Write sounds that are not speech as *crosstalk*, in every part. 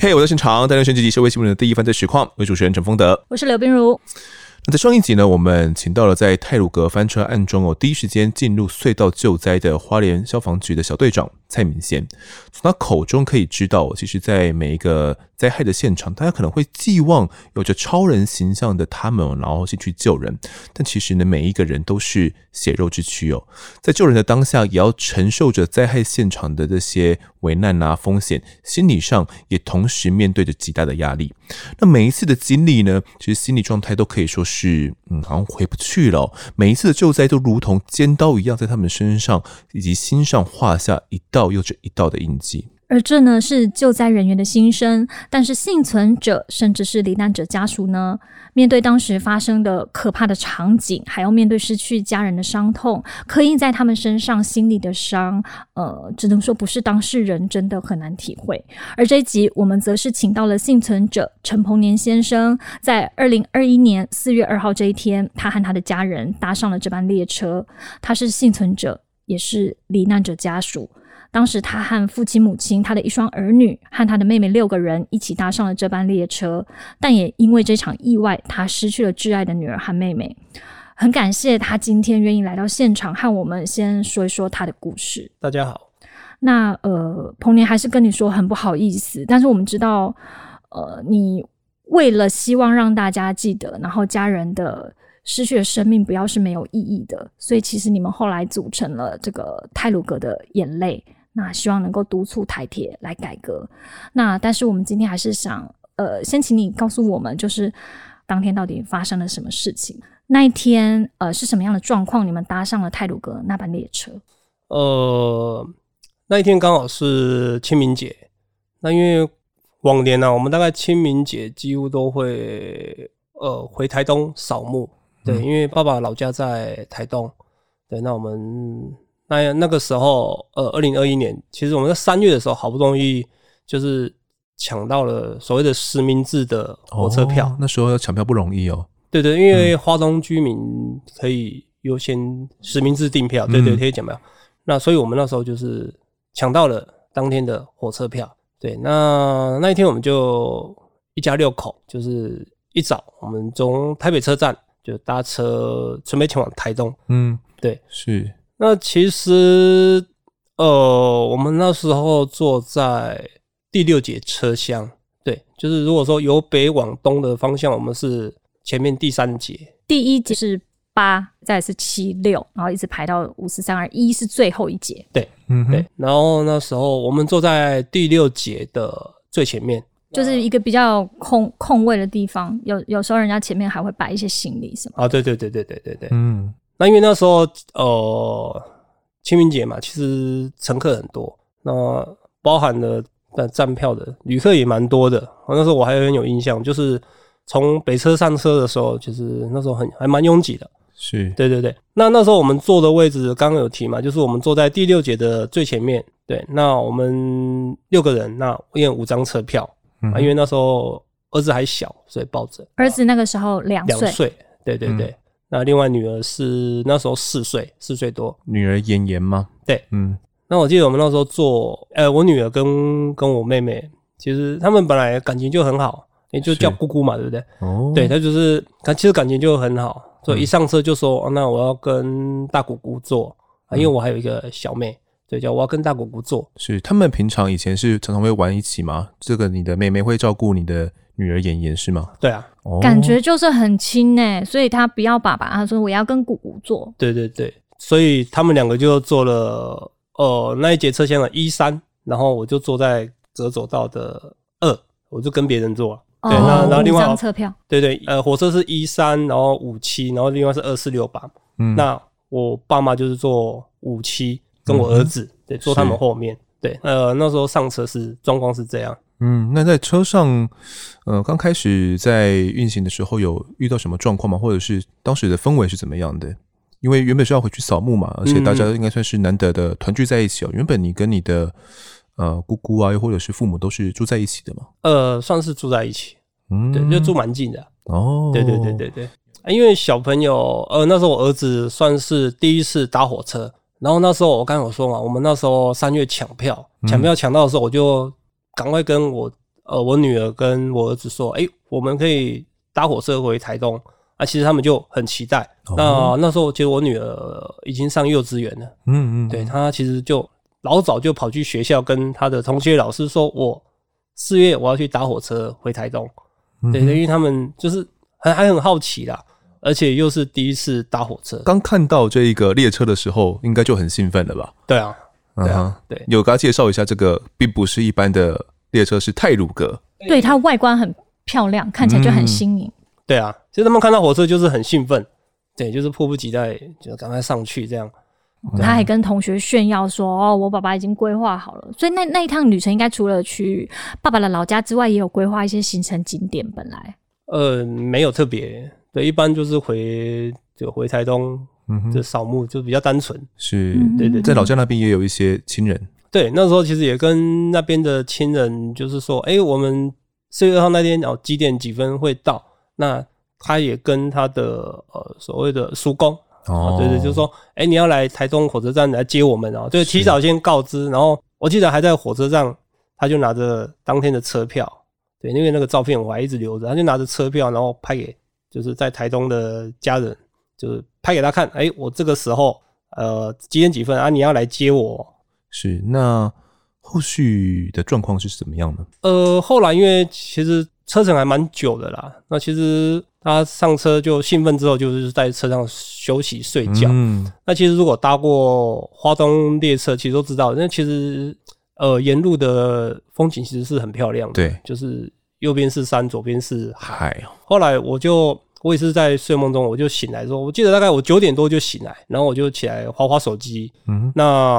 嘿，hey, 我在现场，带来选几集社会新闻的第一犯罪实况，为主持人陈丰德，我是刘冰如。那在上一集呢，我们请到了在泰鲁阁翻车案中哦，第一时间进入隧道救灾的花莲消防局的小队长蔡明贤，从他口中可以知道，其实，在每一个灾害的现场，大家可能会寄望有着超人形象的他们，然后进去救人。但其实呢，每一个人都是血肉之躯哦，在救人的当下，也要承受着灾害现场的这些危难啊风险，心理上也同时面对着极大的压力。那每一次的经历呢，其实心理状态都可以说是，嗯，好像回不去了。每一次的救灾都如同尖刀一样，在他们身上以及心上划下一道又这一道的印记。而这呢，是救灾人员的心声，但是幸存者甚至是罹难者家属呢，面对当时发生的可怕的场景，还要面对失去家人的伤痛，刻印在他们身上心里的伤，呃，只能说不是当事人真的很难体会。而这一集我们则是请到了幸存者陈鹏年先生，在二零二一年四月二号这一天，他和他的家人搭上了这班列车，他是幸存者，也是罹难者家属。当时他和父亲、母亲、他的一双儿女和他的妹妹六个人一起搭上了这班列车，但也因为这场意外，他失去了挚爱的女儿和妹妹。很感谢他今天愿意来到现场，和我们先说一说他的故事。大家好，那呃，彭年还是跟你说很不好意思，但是我们知道，呃，你为了希望让大家记得，然后家人的失去的生命不要是没有意义的，所以其实你们后来组成了这个泰鲁格的眼泪。那希望能够督促台铁来改革。那但是我们今天还是想，呃，先请你告诉我们，就是当天到底发生了什么事情？那一天，呃，是什么样的状况？你们搭上了泰鲁格那班列车？呃，那一天刚好是清明节。那因为往年呢、啊，我们大概清明节几乎都会呃回台东扫墓。对，嗯、因为爸爸老家在台东。对，那我们。那那个时候，呃，二零二一年，其实我们在三月的时候，好不容易就是抢到了所谓的实名制的火车票。哦、那时候要抢票不容易哦。对对，因为花东居民可以优先实名制订票，嗯、对对，可以讲票。那所以我们那时候就是抢到了当天的火车票。对，那那一天我们就一家六口，就是一早我们从台北车站就搭车准备前往台东。嗯，对，是。那其实，呃，我们那时候坐在第六节车厢，对，就是如果说由北往东的方向，我们是前面第三节，第一节是八，再是七六，然后一直排到五四三二一，是最后一节，对，嗯，对。然后那时候我们坐在第六节的最前面，就是一个比较空空位的地方，有有时候人家前面还会摆一些行李什么，啊，对对对对对对对，嗯。那因为那时候，呃，清明节嘛，其实乘客很多，那包含了站票的旅客也蛮多的。那时候我还很有印象，就是从北车上车的时候，其实那时候很还蛮拥挤的。是，对对对。那那时候我们坐的位置刚刚有提嘛，就是我们坐在第六节的最前面。对，那我们六个人，那因为五张车票，嗯、啊，因为那时候儿子还小，所以抱着。儿子那个时候两岁。两岁，对对对。嗯那另外女儿是那时候四岁，四岁多。女儿妍妍吗？对，嗯。那我记得我们那时候做，呃，我女儿跟跟我妹妹，其实他们本来感情就很好，也就叫姑姑嘛，对不对？哦。对，她就是，她其实感情就很好，所以一上车就说：“嗯哦、那我要跟大姑姑坐啊，因为我还有一个小妹，对，叫我要跟大姑姑坐。”是，他们平常以前是常常会玩一起吗？这个你的妹妹会照顾你的？女儿妍妍是吗？对啊，感觉就是很亲呢，所以他不要爸爸，他说我要跟姑姑坐。对对对，所以他们两个就坐了呃那一节车厢的一三，然后我就坐在折走道的二，我就跟别人坐。对，那然后另外张车票，对对，呃，火车是一三，然后五七，然后另外是二四六八。嗯，那我爸妈就是坐五七跟我儿子，嗯、对，坐他们后面。对，呃，那时候上车是状况是这样。嗯，那在车上，呃，刚开始在运行的时候有遇到什么状况吗？或者是当时的氛围是怎么样的？因为原本是要回去扫墓嘛，而且大家应该算是难得的团聚在一起哦。嗯、原本你跟你的呃姑姑啊，又或者是父母都是住在一起的嘛？呃，算是住在一起，嗯，对，就住蛮近的。哦，对对对对对，因为小朋友，呃，那时候我儿子算是第一次搭火车。然后那时候我刚有说嘛，我们那时候三月抢票，抢票抢到的时候，我就赶快跟我呃我女儿跟我儿子说，哎，我们可以搭火车回台东啊。其实他们就很期待。哦、那那时候其实我女儿已经上幼稚园了，嗯嗯，对，她其实就老早就跑去学校跟她的同学老师说，我四月我要去搭火车回台东。对，因为他们就是还还很好奇啦。而且又是第一次搭火车，刚看到这一个列车的时候，应该就很兴奋了吧？对啊，对啊，对。有给他介绍一下，这个并不是一般的列车，是泰鲁格。对，它外观很漂亮，看起来就很新颖。对啊，其实他们看到火车就是很兴奋，对，就是迫不及待，就赶快上去这样。他还跟同学炫耀说：“哦，我爸爸已经规划好了。”所以那那一趟旅程，应该除了去爸爸的老家之外，也有规划一些行程景点。本来，呃，没有特别。对，一般就是回就回台东，嗯，就扫墓就比较单纯。是，对，对对，在老家那边也有一些亲人。对，那时候其实也跟那边的亲人，就是说，哎，我们四月二号那天哦几点几分会到？那他也跟他的呃所谓的叔公，哦，对对，就是说，哎，你要来台中火车站来接我们哦，就提早先告知。然后我记得还在火车站，他就拿着当天的车票，对，因为那个照片我还一直留着，他就拿着车票，然后拍给。就是在台东的家人，就是拍给他看，哎、欸，我这个时候，呃，几点几分啊？你要来接我？是，那后续的状况是怎么样呢？呃，后来因为其实车程还蛮久的啦，那其实他上车就兴奋之后，就是在车上休息睡觉。嗯，那其实如果搭过花东列车，其实都知道，那其实呃沿路的风景其实是很漂亮的，对，就是。右边是山，左边是海。海后来我就，我也是在睡梦中，我就醒来之后，我记得大概我九点多就醒来，然后我就起来划划手机。嗯，那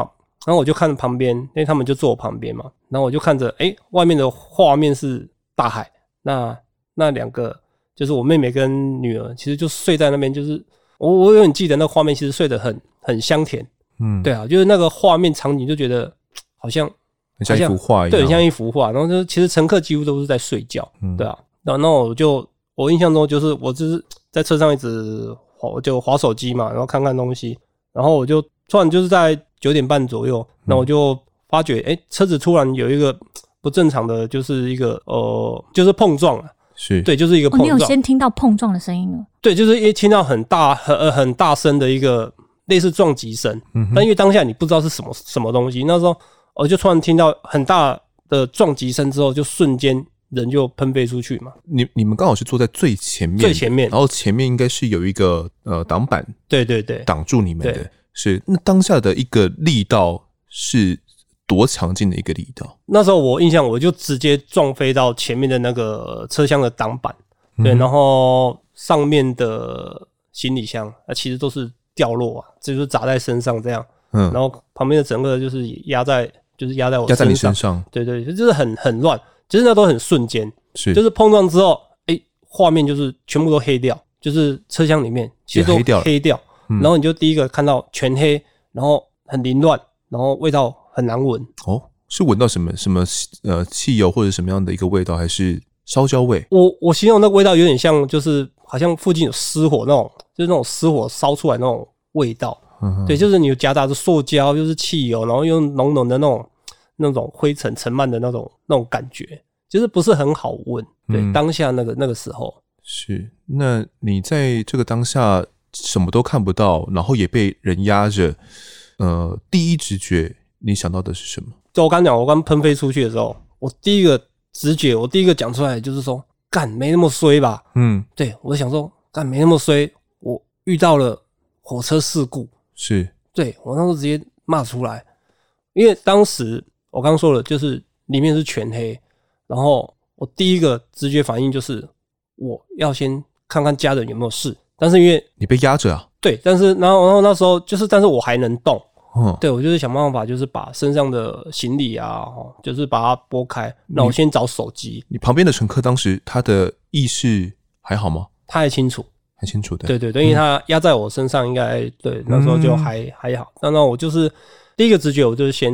然后我就看着旁边，因为他们就坐我旁边嘛，然后我就看着，哎，外面的画面是大海。那那两个就是我妹妹跟女儿，其实就睡在那边，就是我我有点记得那画面，其实睡得很很香甜。嗯，对啊，就是那个画面场景，就觉得好像。很像一幅画一样，对，很像一幅画。然后就其实乘客几乎都是在睡觉，嗯、对啊。然后我就我印象中就是我就是在车上一直滑，就滑手机嘛，然后看看东西。然后我就突然就是在九点半左右，那我就发觉，哎、欸，车子突然有一个不正常的，就是一个呃，就是碰撞了。是对，就是一个碰撞。哦、你有先听到碰撞的声音吗？对，就是一听到很大很呃很大声的一个类似撞击声。嗯。但因为当下你不知道是什么什么东西，那时候。我就突然听到很大的撞击声之后，就瞬间人就喷飞出去嘛。你你们刚好是坐在最前面，最前面，然后前面应该是有一个呃挡板，对对对，挡住你们的。是那当下的一个力道是多强劲的一个力道？那时候我印象，我就直接撞飞到前面的那个车厢的挡板，对，嗯、然后上面的行李箱啊，其实都是掉落啊，这就是砸在身上这样。嗯，然后旁边的整个就是压在。就是压在我身上，压在你身上，对对，就是很很乱，其实那都很瞬间，是，就是碰撞之后，哎，画面就是全部都黑掉，就是车厢里面其实都黑掉，黑掉，然后你就第一个看到全黑，然后很凌乱，然后味道很难闻。哦，是闻到什么什么呃汽油或者什么样的一个味道，还是烧焦味？我我形容那个味道有点像，就是好像附近有失火那种，就是那种失火烧出来那种味道。对，就是你夹杂着塑胶，又是汽油，然后又浓浓的那种那种灰尘尘漫的那种那种感觉，就是不是很好闻。对，嗯、当下那个那个时候是。那你在这个当下什么都看不到，然后也被人压着，呃，第一直觉你想到的是什么？就我刚讲，我刚喷飞出去的时候，我第一个直觉，我第一个讲出来就是说，干没那么衰吧？嗯，对，我想说，干没那么衰，我遇到了火车事故。是，对，我那时候直接骂出来，因为当时我刚刚说了，就是里面是全黑，然后我第一个直觉反应就是我要先看看家人有没有事，但是因为你被压着啊，对，但是然后然后那时候就是，但是我还能动，嗯，对我就是想办法，就是把身上的行李啊，就是把它拨开。那我先找手机。你旁边的乘客当时他的意识还好吗？他还清楚，很清楚的。对对对，因为他压在我身上，应该、嗯、对那时候就还还好。那那我就是第一个直觉，我就是先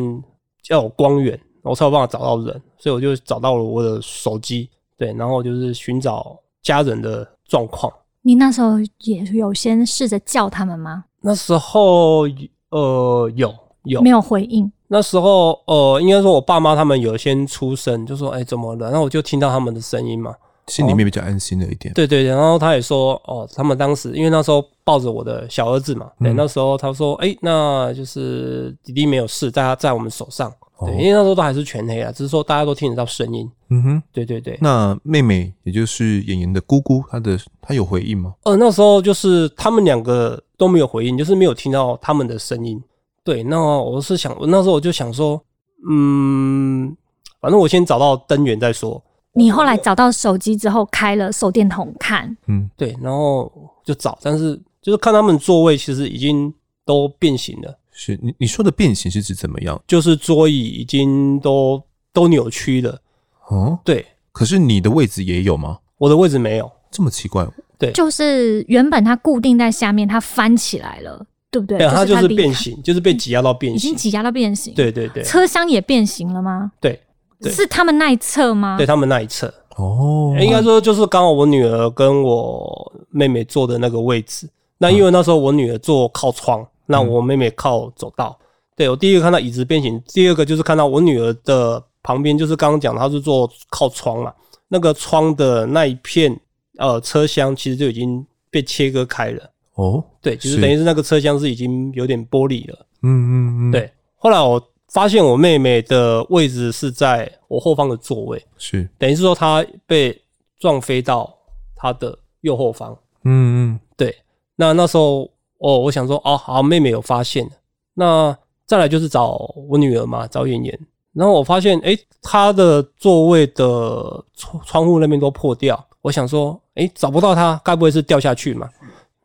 要有光源，我才有办法找到人，所以我就找到了我的手机。对，然后就是寻找家人的状况。你那时候也有先试着叫他们吗？那时候呃有有没有回应？那时候呃应该说我爸妈他们有先出声，就说哎怎么了？然后我就听到他们的声音嘛，心里面比较安心了一点。对对对，然后他也说哦，他们当时因为那时候抱着我的小儿子嘛，对，嗯、那时候他说哎，那就是弟弟没有事，在他在我们手上。对，因为那时候都还是全黑啊，只是说大家都听得到声音。嗯哼，对对对。那妹妹，也就是演员的姑姑，她的她有回应吗？呃，那时候就是他们两个都没有回应，就是没有听到他们的声音。对，那我是想，那时候我就想说，嗯，反正我先找到灯源再说。你后来找到手机之后，开了手电筒看。嗯，对，然后就找，但是就是看他们座位其实已经都变形了。是你你说的变形是指怎么样？就是桌椅已经都都扭曲了。哦，对。可是你的位置也有吗？我的位置没有，这么奇怪。对，就是原本它固定在下面，它翻起来了，对不对？对，它就是变形，就是被挤压到变形，已经挤压到变形。对对对。车厢也变形了吗？对，对，是他们那一侧吗？对他们那一侧。哦，应该说就是刚好我女儿跟我妹妹坐的那个位置。那因为那时候我女儿坐靠窗。那我妹妹靠走道，嗯、对，我第一个看到椅子变形，第二个就是看到我女儿的旁边，就是刚刚讲她是坐靠窗嘛，那个窗的那一片呃车厢其实就已经被切割开了。哦，对，就是等于是那个车厢是已经有点玻璃了。嗯嗯嗯，对。后来我发现我妹妹的位置是在我后方的座位，是等于是说她被撞飞到她的右后方。嗯嗯，对。那那时候。哦，我想说，哦，好，妹妹有发现，那再来就是找我女儿嘛，找妍妍。然后我发现，诶，她的座位的窗窗户那边都破掉。我想说，诶，找不到她，该不会是掉下去嘛？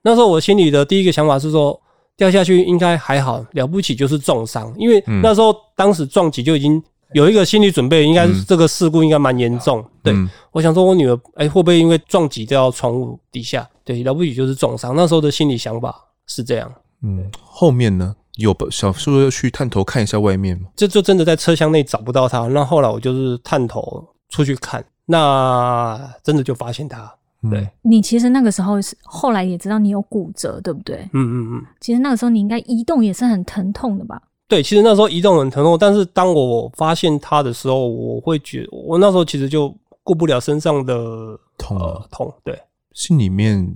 那时候我心里的第一个想法是说，掉下去应该还好，了不起就是重伤，因为那时候当时撞击就已经有一个心理准备，应该是这个事故应该蛮严重。对，我想说我女儿，诶，会不会因为撞击掉到窗户底下？对，了不起就是重伤。那时候的心理想法。是这样，嗯，后面呢，有小叔要去探头看一下外面吗？这就真的在车厢内找不到他。那后来我就是探头出去看，那真的就发现他。对，嗯、你其实那个时候是后来也知道你有骨折，对不对？嗯嗯嗯。其实那个时候你应该移动也是很疼痛的吧？对，其实那时候移动很疼痛，但是当我发现它的时候，我会觉得我那时候其实就顾不了身上的痛、呃、痛，对，心里面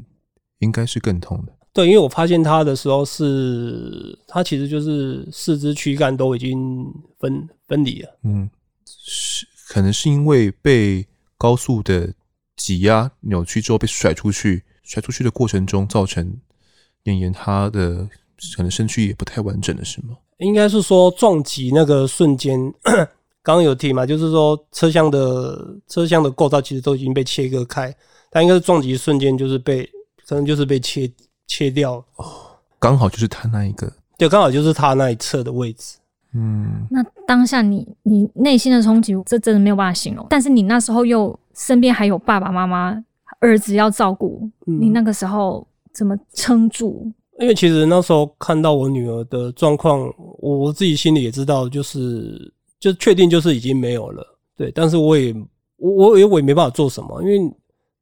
应该是更痛的。对，因为我发现它的时候是，它其实就是四肢躯干都已经分分离了。嗯，是可能是因为被高速的挤压扭曲之后被甩出去，甩出去的过程中造成妍妍他的可能身躯也不太完整了，是吗？应该是说撞击那个瞬间，*coughs* 刚刚有提嘛，就是说车厢的车厢的构造其实都已经被切割开，但应该是撞击瞬间就是被可能就是被切。切掉哦，刚好就是他那一个，对，刚好就是他那一侧的位置。嗯，那当下你你内心的冲击，这真的没有办法形容。但是你那时候又身边还有爸爸妈妈、儿子要照顾，嗯、你那个时候怎么撑住？因为其实那时候看到我女儿的状况，我自己心里也知道，就是就确定就是已经没有了。对，但是我也我我也我也没办法做什么，因为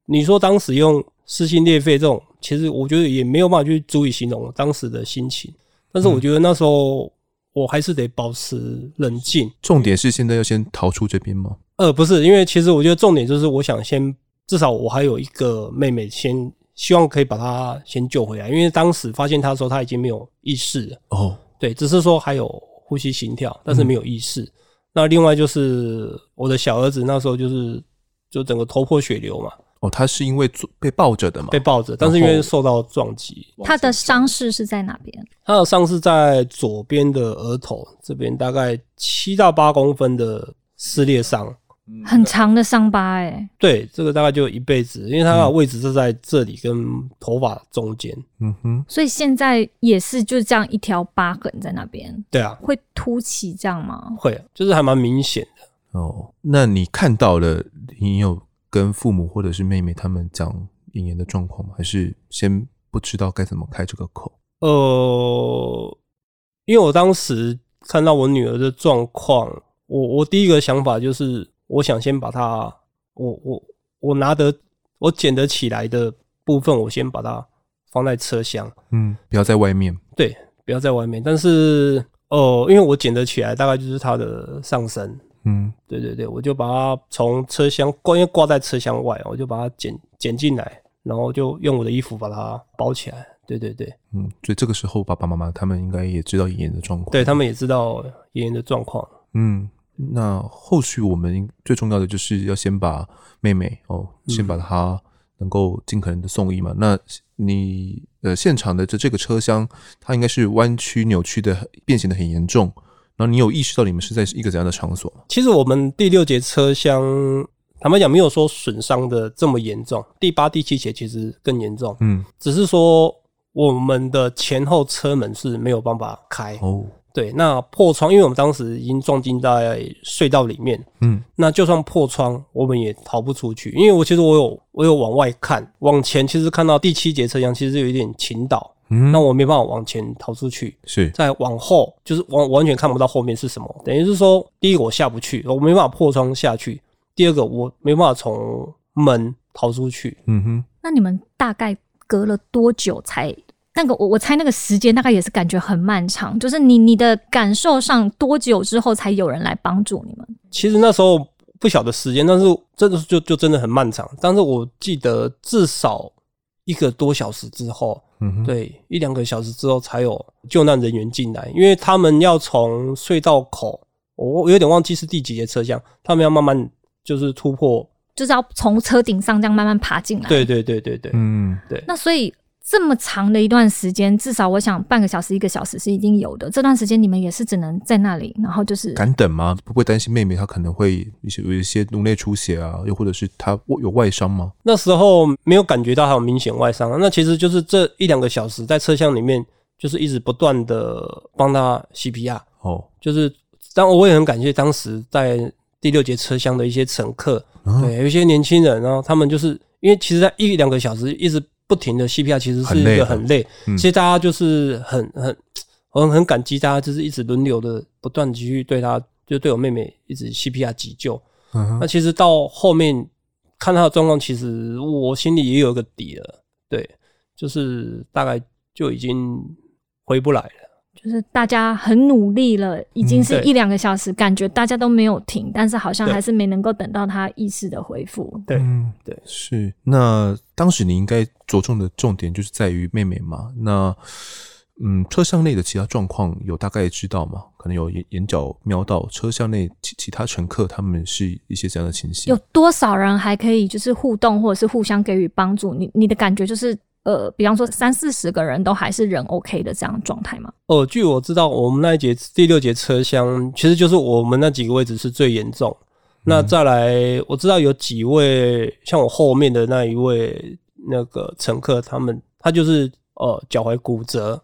你说当时用撕心裂肺这种。其实我觉得也没有办法去足以形容当时的心情，但是我觉得那时候我还是得保持冷静。重点是现在要先逃出这边吗？呃，不是，因为其实我觉得重点就是我想先，至少我还有一个妹妹，先希望可以把她先救回来。因为当时发现她的时候，她已经没有意识了。哦，对，只是说还有呼吸心跳，但是没有意识。嗯、那另外就是我的小儿子那时候就是就整个头破血流嘛。哦，他是因为被抱着的嘛？被抱着，但是因为受到撞击，他的伤势是在哪边？他的伤势在左边的额头这边，大概七到八公分的撕裂伤。很长的伤疤哎。对，这个大概就一辈子，因为它的位置是在这里跟头发中间。嗯哼，所以现在也是就这样一条疤痕在那边。对啊，会凸起这样吗？会，就是还蛮明显的。哦，那你看到了，你有跟父母或者是妹妹他们讲妍妍的状况吗？还是先不知道该怎么开这个口？呃，因为我当时看到我女儿的状况，我我第一个想法就是，我想先把它，我我我拿得我捡得起来的部分，我先把它放在车厢，嗯，不要在外面，对，不要在外面。但是哦、呃，因为我捡得起来，大概就是它的上身，嗯，对对对，我就把它从车厢挂，因为挂在车厢外，我就把它捡捡进来，然后就用我的衣服把它包起来。对对对，嗯，所以这个时候爸爸妈妈他们应该也知道妍妍的状况，对他们也知道妍妍的状况。嗯，那后续我们最重要的就是要先把妹妹哦，先把她能够尽可能的送医嘛。嗯、那你呃现场的这这个车厢，它应该是弯曲扭曲的，变形的很严重。然后你有意识到你们是在一个怎样的场所吗？其实我们第六节车厢。坦白讲，没有说损伤的这么严重。第八、第七节其实更严重。嗯，只是说我们的前后车门是没有办法开。哦，对，那破窗，因为我们当时已经撞进在隧道里面。嗯，那就算破窗，我们也逃不出去。因为我其实我有我有往外看，往前其实看到第七节车厢其实有一点倾倒。嗯，那我没办法往前逃出去。是，再往后就是完完全看不到后面是什么。等于是说，第一个我下不去，我没办法破窗下去。第二个，我没办法从门逃出去。嗯哼，那你们大概隔了多久才那个？我我猜那个时间大概也是感觉很漫长。就是你你的感受上多久之后才有人来帮助你们？其实那时候不晓得时间，但是真的就就真的很漫长。但是我记得至少一个多小时之后，嗯，对，一两个小时之后才有救难人员进来，因为他们要从隧道口，我我有点忘记是第几节车厢，他们要慢慢。就是突破，就是要从车顶上这样慢慢爬进来。对对对对对，嗯，对。那所以这么长的一段时间，至少我想半个小时、一个小时是一定有的。这段时间你们也是只能在那里，然后就是敢等吗？不会担心妹妹她可能会一些有一些颅内出血啊，又或者是她有外伤吗？那时候没有感觉到她有明显外伤，那其实就是这一两个小时在车厢里面，就是一直不断的帮她 CPR。哦，就是当我也很感谢当时在。第六节车厢的一些乘客，对，有一些年轻人，然后他们就是因为其实在一两个小时一直不停的 CPR，其实是一个很累。其实大家就是很很很很感激大家，就是一直轮流的不断继续对他，就对我妹妹一直 CPR 急救。那其实到后面看他的状况，其实我心里也有个底了，对，就是大概就已经回不来了。就是大家很努力了，已经是一两个小时，感觉大家都没有停，但是好像还是没能够等到他意识的恢复。对，对，是。那当时你应该着重的重点就是在于妹妹嘛？那嗯，车厢内的其他状况有大概知道吗？可能有眼眼角瞄到车厢内其其他乘客他们是一些怎样的情形？有多少人还可以就是互动或者是互相给予帮助？你你的感觉就是？呃，比方说三四十个人都还是人 OK 的这样状态吗？哦，据我知道，我们那一节第六节车厢其实就是我们那几个位置是最严重。嗯、那再来，我知道有几位像我后面的那一位那个乘客，他们他就是呃脚踝骨折，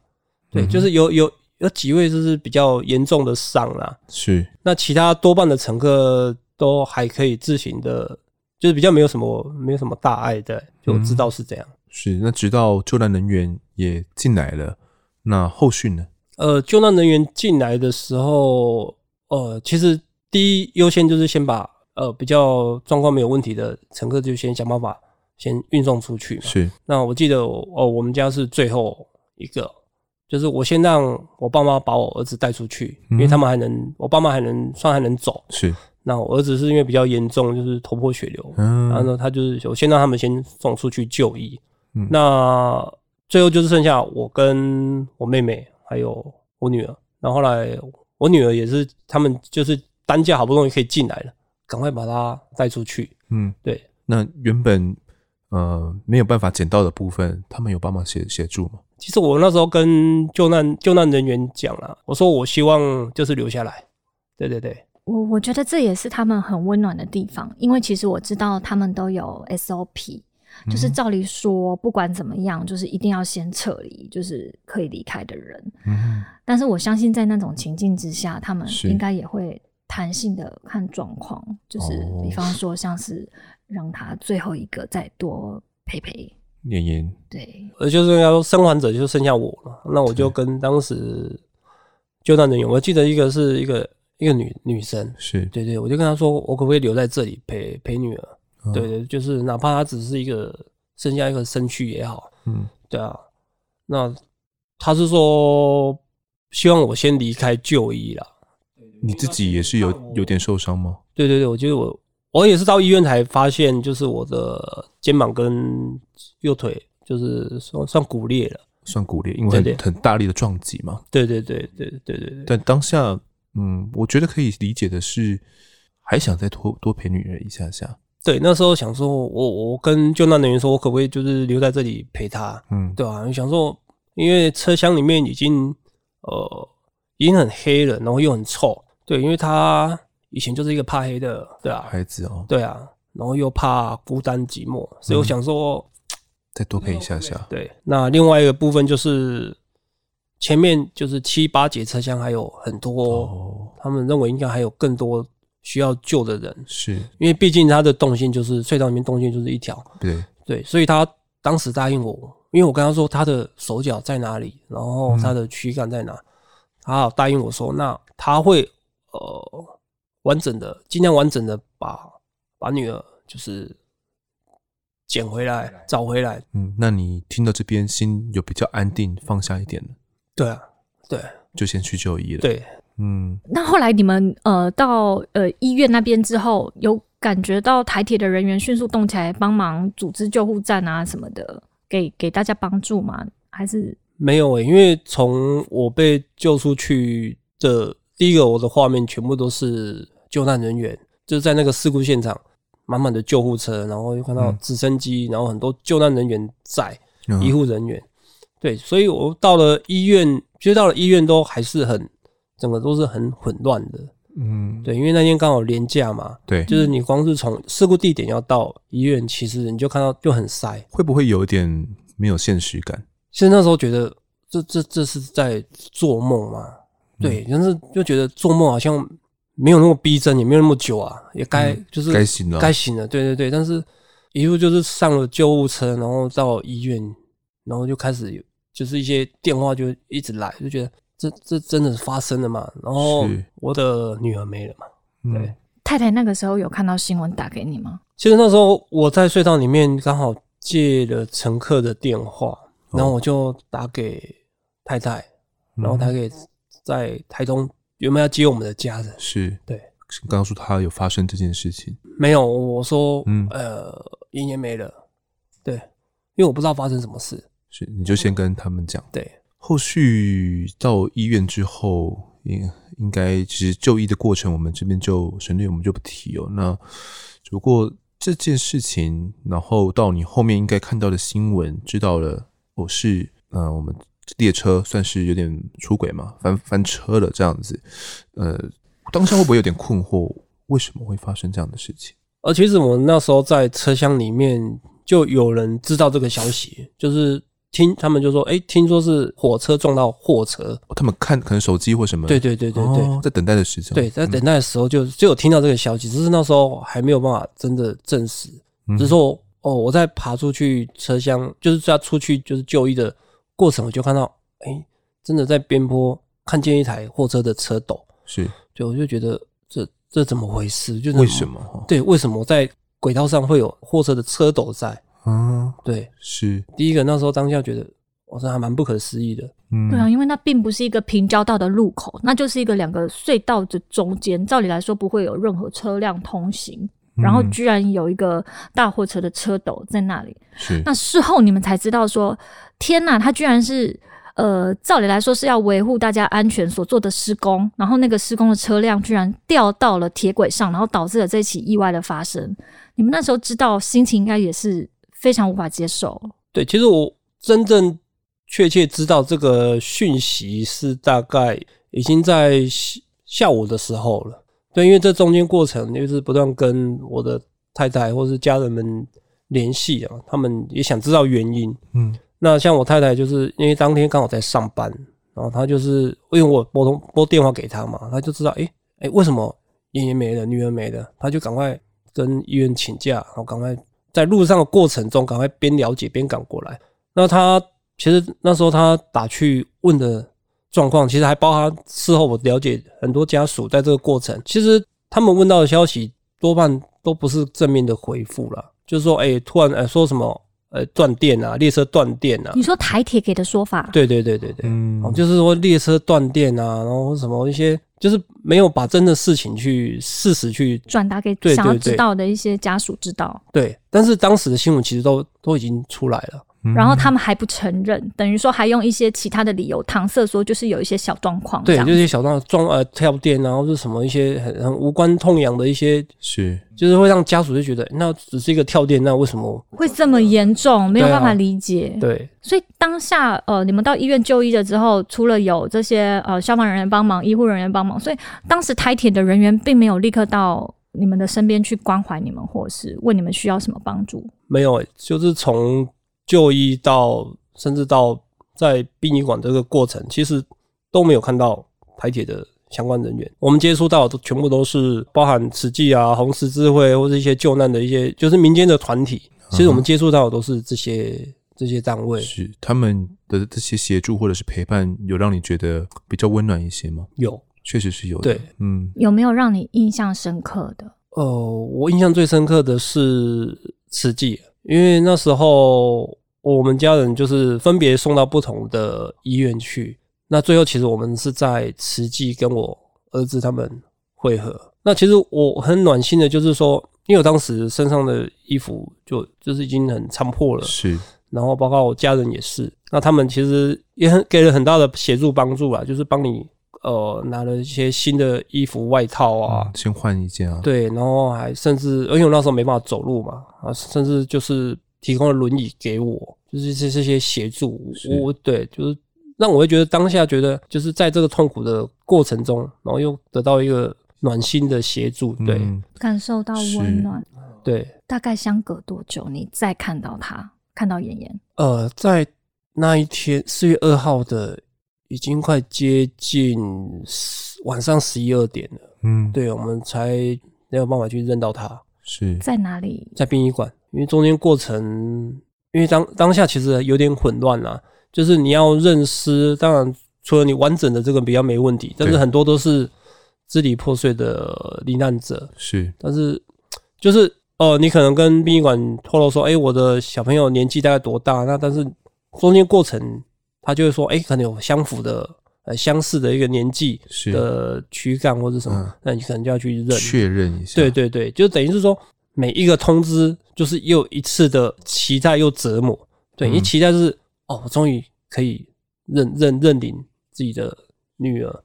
对，嗯、就是有有有几位就是比较严重的伤啦。是，那其他多半的乘客都还可以自行的，就是比较没有什么没有什么大碍的，就我知道是这样。嗯是，那直到救难人员也进来了，那后续呢？呃，救难人员进来的时候，呃，其实第一优先就是先把呃比较状况没有问题的乘客就先想办法先运送出去。是，那我记得哦、呃，我们家是最后一个，就是我先让我爸妈把我儿子带出去，嗯、因为他们还能，我爸妈还能算还能走。是。那我儿子是因为比较严重，就是头破血流，嗯、然后呢，他就是我先让他们先送出去就医。嗯、那最后就是剩下我跟我妹妹还有我女儿，然后后来我女儿也是，他们就是担架好不容易可以进来了，赶快把她带出去。嗯，对。那原本呃没有办法捡到的部分，他们有帮忙协协助吗？其实我那时候跟救难救难人员讲了，我说我希望就是留下来。对对对，我我觉得这也是他们很温暖的地方，因为其实我知道他们都有 SOP，就是照理说不管怎么样，就是一定要先撤离，就是可以离开的人。嗯，但是我相信在那种情境之下，他们应该也会弹性的看状况，就是比方说像是让他最后一个再多陪陪妍妍。对，呃，就是要说生还者就剩下我了，那我就跟当时救难人员，我记得一个是一个。一个女女生是对对，我就跟她说，我可不可以留在这里陪陪女儿？嗯、对对，就是哪怕他只是一个剩下一个身躯也好，嗯，对啊。那他是说希望我先离开就医了。你自己也是有有点受伤吗？对对对，我觉得我我也是到医院才发现，就是我的肩膀跟右腿就是算算骨裂了，算骨裂，因为很很大力的撞击嘛。对对对对对对对。但当下。嗯，我觉得可以理解的是，还想再多多陪女儿一下下。对，那时候想说，我我跟救难人员说，我可不可以就是留在这里陪他？嗯，对吧？想说，因为车厢里面已经呃已经很黑了，然后又很臭。对，因为他以前就是一个怕黑的，对啊，孩子哦，对啊，然后又怕孤单寂寞，所以我想说，嗯，再多陪一下下。对，那另外一个部分就是。前面就是七八节车厢还有很多，他们认为应该还有更多需要救的人，是。因为毕竟他的动线就是隧道里面动线就是一条，对。对，所以他当时答应我，因为我跟他说他的手脚在哪里，然后他的躯干在哪，他答应我说那他会呃完整的尽量完整的把把女儿就是捡回来找回来，嗯，那你听到这边心有比较安定放下一点了。对啊，对，就先去就医了。对，嗯。那后来你们呃到呃医院那边之后，有感觉到台铁的人员迅速动起来帮忙组织救护站啊什么的，给给大家帮助吗？还是没有诶、欸，因为从我被救出去的第一个，我的画面全部都是救难人员，就是在那个事故现场，满满的救护车，然后又看到直升机，嗯、然后很多救难人员在，嗯、医护人员。对，所以我到了医院，其实到了医院都还是很，整个都是很混乱的。嗯，对，因为那天刚好连假嘛，对，就是你光是从事故地点要到医院，其实你就看到就很塞。会不会有一点没有现实感？其实那时候觉得这这这是在做梦嘛？对，但是就觉得做梦好像没有那么逼真，也没有那么久啊，也该就是该醒了，该醒了。对对对，但是一路就是上了救护车，然后到医院，然后就开始有。就是一些电话就一直来，就觉得这这真的是发生了嘛？然后我的女儿没了嘛？对，太太那个时候有看到新闻打给你吗？其实那时候我在隧道里面刚好借了乘客的电话，然后我就打给太太，然后打给在台中原本要接我们的家人。是对，刚刚说他有发生这件事情，没有？我说，嗯，呃，爷爷没了，对，因为我不知道发生什么事。是，你就先跟他们讲。对，后续到医院之后，应应该其实就医的过程，我们这边就省略，我们就不提哦。那只不过这件事情，然后到你后面应该看到的新闻，知道了，我、是呃，我们列车算是有点出轨嘛，翻翻车了这样子。呃，当下会不会有点困惑？为什么会发生这样的事情？而其实我们那时候在车厢里面，就有人知道这个消息，就是。听他们就说，哎、欸，听说是火车撞到货车。他们看可能手机或什么。对对对对对，哦、在等待的时间。对，在等待的时候就就有听到这个消息，只是那时候还没有办法真的证实。只是说，哦，我在爬出去车厢，就是在出去就是就医的过程，我就看到，哎、欸，真的在边坡看见一台货车的车斗。是，对我就觉得这这怎么回事？就是为什么？对，为什么在轨道上会有货车的车斗在？嗯，对，是第一个那时候当下觉得，我说还蛮不可思议的。嗯，对啊，因为那并不是一个平交道的路口，那就是一个两个隧道的中间，照理来说不会有任何车辆通行，嗯、然后居然有一个大货车的车斗在那里。是，那事后你们才知道说，天哪，他居然是呃，照理来说是要维护大家安全所做的施工，然后那个施工的车辆居然掉到了铁轨上，然后导致了这起意外的发生。你们那时候知道，心情应该也是。非常无法接受。对，其实我真正确切知道这个讯息是大概已经在下午的时候了。对，因为这中间过程就是不断跟我的太太或是家人们联系啊，他们也想知道原因。嗯，那像我太太，就是因为当天刚好在上班，然后她就是因为我拨通拨电话给她嘛，她就知道，哎、欸、哎、欸，为什么爷爷没了，女儿没了，她就赶快跟医院请假，然后赶快在路上的过程中，赶快边了解边赶过来。那他其实那时候他打去问的状况，其实还包含事后我了解很多家属在这个过程，其实他们问到的消息多半都不是正面的回复了。就是说，哎、欸，突然，哎、欸，说什么，呃、欸，断电啊，列车断电啊。你说台铁给的说法？对对对对对，嗯，就是说列车断电啊，然后什么一些，就是没有把真的事情去事实去转达给想要知道的一些家属知道。对，但是当时的新闻其实都都已经出来了。然后他们还不承认，等于说还用一些其他的理由搪塞，说就是有一些小状况。对，就是一些小状况，撞呃跳电然后是什么一些很很无关痛痒的一些，是就是会让家属就觉得那只是一个跳电，那为什么会这么严重？没有办法理解。对，啊、对，所以当下呃，你们到医院就医了之后，除了有这些呃消防人员帮忙、医护人员帮忙，所以当时台铁的人员并没有立刻到你们的身边去关怀你们，或是问你们需要什么帮助。没有、欸，就是从。就医到甚至到在殡仪馆这个过程，其实都没有看到台铁的相关人员。我们接触到的全部都是包含慈济啊、红十字会或者一些救难的一些，就是民间的团体。其实我们接触到的都是这些这些单位。是他们的这些协助或者是陪伴，有让你觉得比较温暖一些吗？有，确实是有的。对，嗯，有没有让你印象深刻的？呃，我印象最深刻的是慈济。因为那时候我们家人就是分别送到不同的医院去，那最后其实我们是在慈济跟我儿子他们会合。那其实我很暖心的，就是说，因为我当时身上的衣服就就是已经很残破了，是，然后包括我家人也是，那他们其实也很给了很大的协助帮助啊，就是帮你呃拿了一些新的衣服外套啊，嗯、先换一件啊，对，然后还甚至因为我那时候没办法走路嘛。啊，甚至就是提供了轮椅给我，就是这这些协助，我对，就是让我会觉得当下觉得就是在这个痛苦的过程中，然后又得到一个暖心的协助，对，嗯、感受到温暖，对。大概相隔多久，你再看到他，看到妍妍？呃，在那一天四月二号的，已经快接近晚上十一二点了，嗯，对，我们才没有办法去认到他。是在哪里？在殡仪馆，因为中间过程，因为当当下其实有点混乱啦。就是你要认尸，当然除了你完整的这个比较没问题，但是很多都是支离破碎的罹难者。是，但是就是哦、呃，你可能跟殡仪馆透露说，哎、欸，我的小朋友年纪大概多大？那但是中间过程，他就会说，哎、欸，可能有相符的。呃，相似的一个年纪的躯干或者什么，嗯，那你可能就要去认确认一下。对对对，就等于是说，每一个通知就是又一次的期待又折磨。对，你期待就是哦，我终于可以认认认领自己的女儿。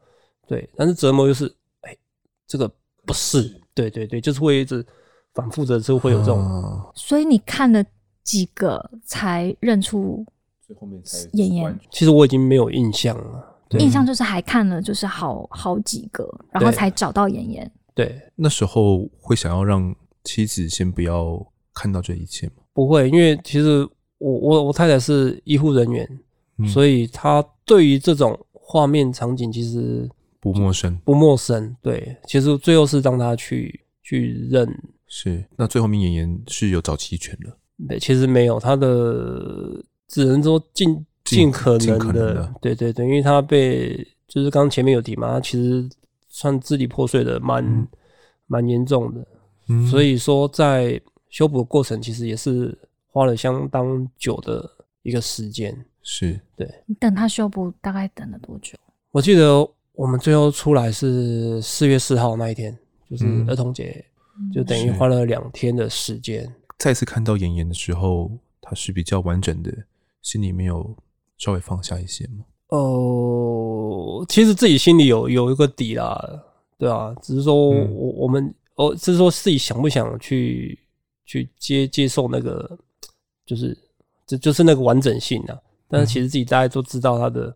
对，但是折磨又是，哎、欸，这个不是。对对对，就是会一直反复的，就会有这种。嗯、所以你看了几个才认出最后面才妍妍？其实我已经没有印象了。印象就是还看了就是好好几个，然后才找到演演。对，那时候会想要让妻子先不要看到这一切吗？不会，因为其实我我我太太是医护人员，嗯，所以她对于这种画面场景其实不陌生，不陌生。对，其实最后是让她去去认。是，那最后面演员是有找齐全的？对，其实没有，她的只能说尽。尽可能的，能的对对对，因为他被就是刚刚前面有提嘛，他其实算支离破碎的蛮蛮严重的，嗯，所以说在修补的过程其实也是花了相当久的一个时间。是，对。你等他修补大概等了多久？我记得我们最后出来是四月四号那一天，就是儿童节，嗯，就等于花了两天的时间。再次看到妍妍的时候，她是比较完整的，心里面有。稍微放下一些吗？哦、呃，其实自己心里有有一个底啦，对啊，只是说我、嗯、我们哦，只是说自己想不想去去接接受那个，就是就就是那个完整性啊。但是其实自己大家都知道他的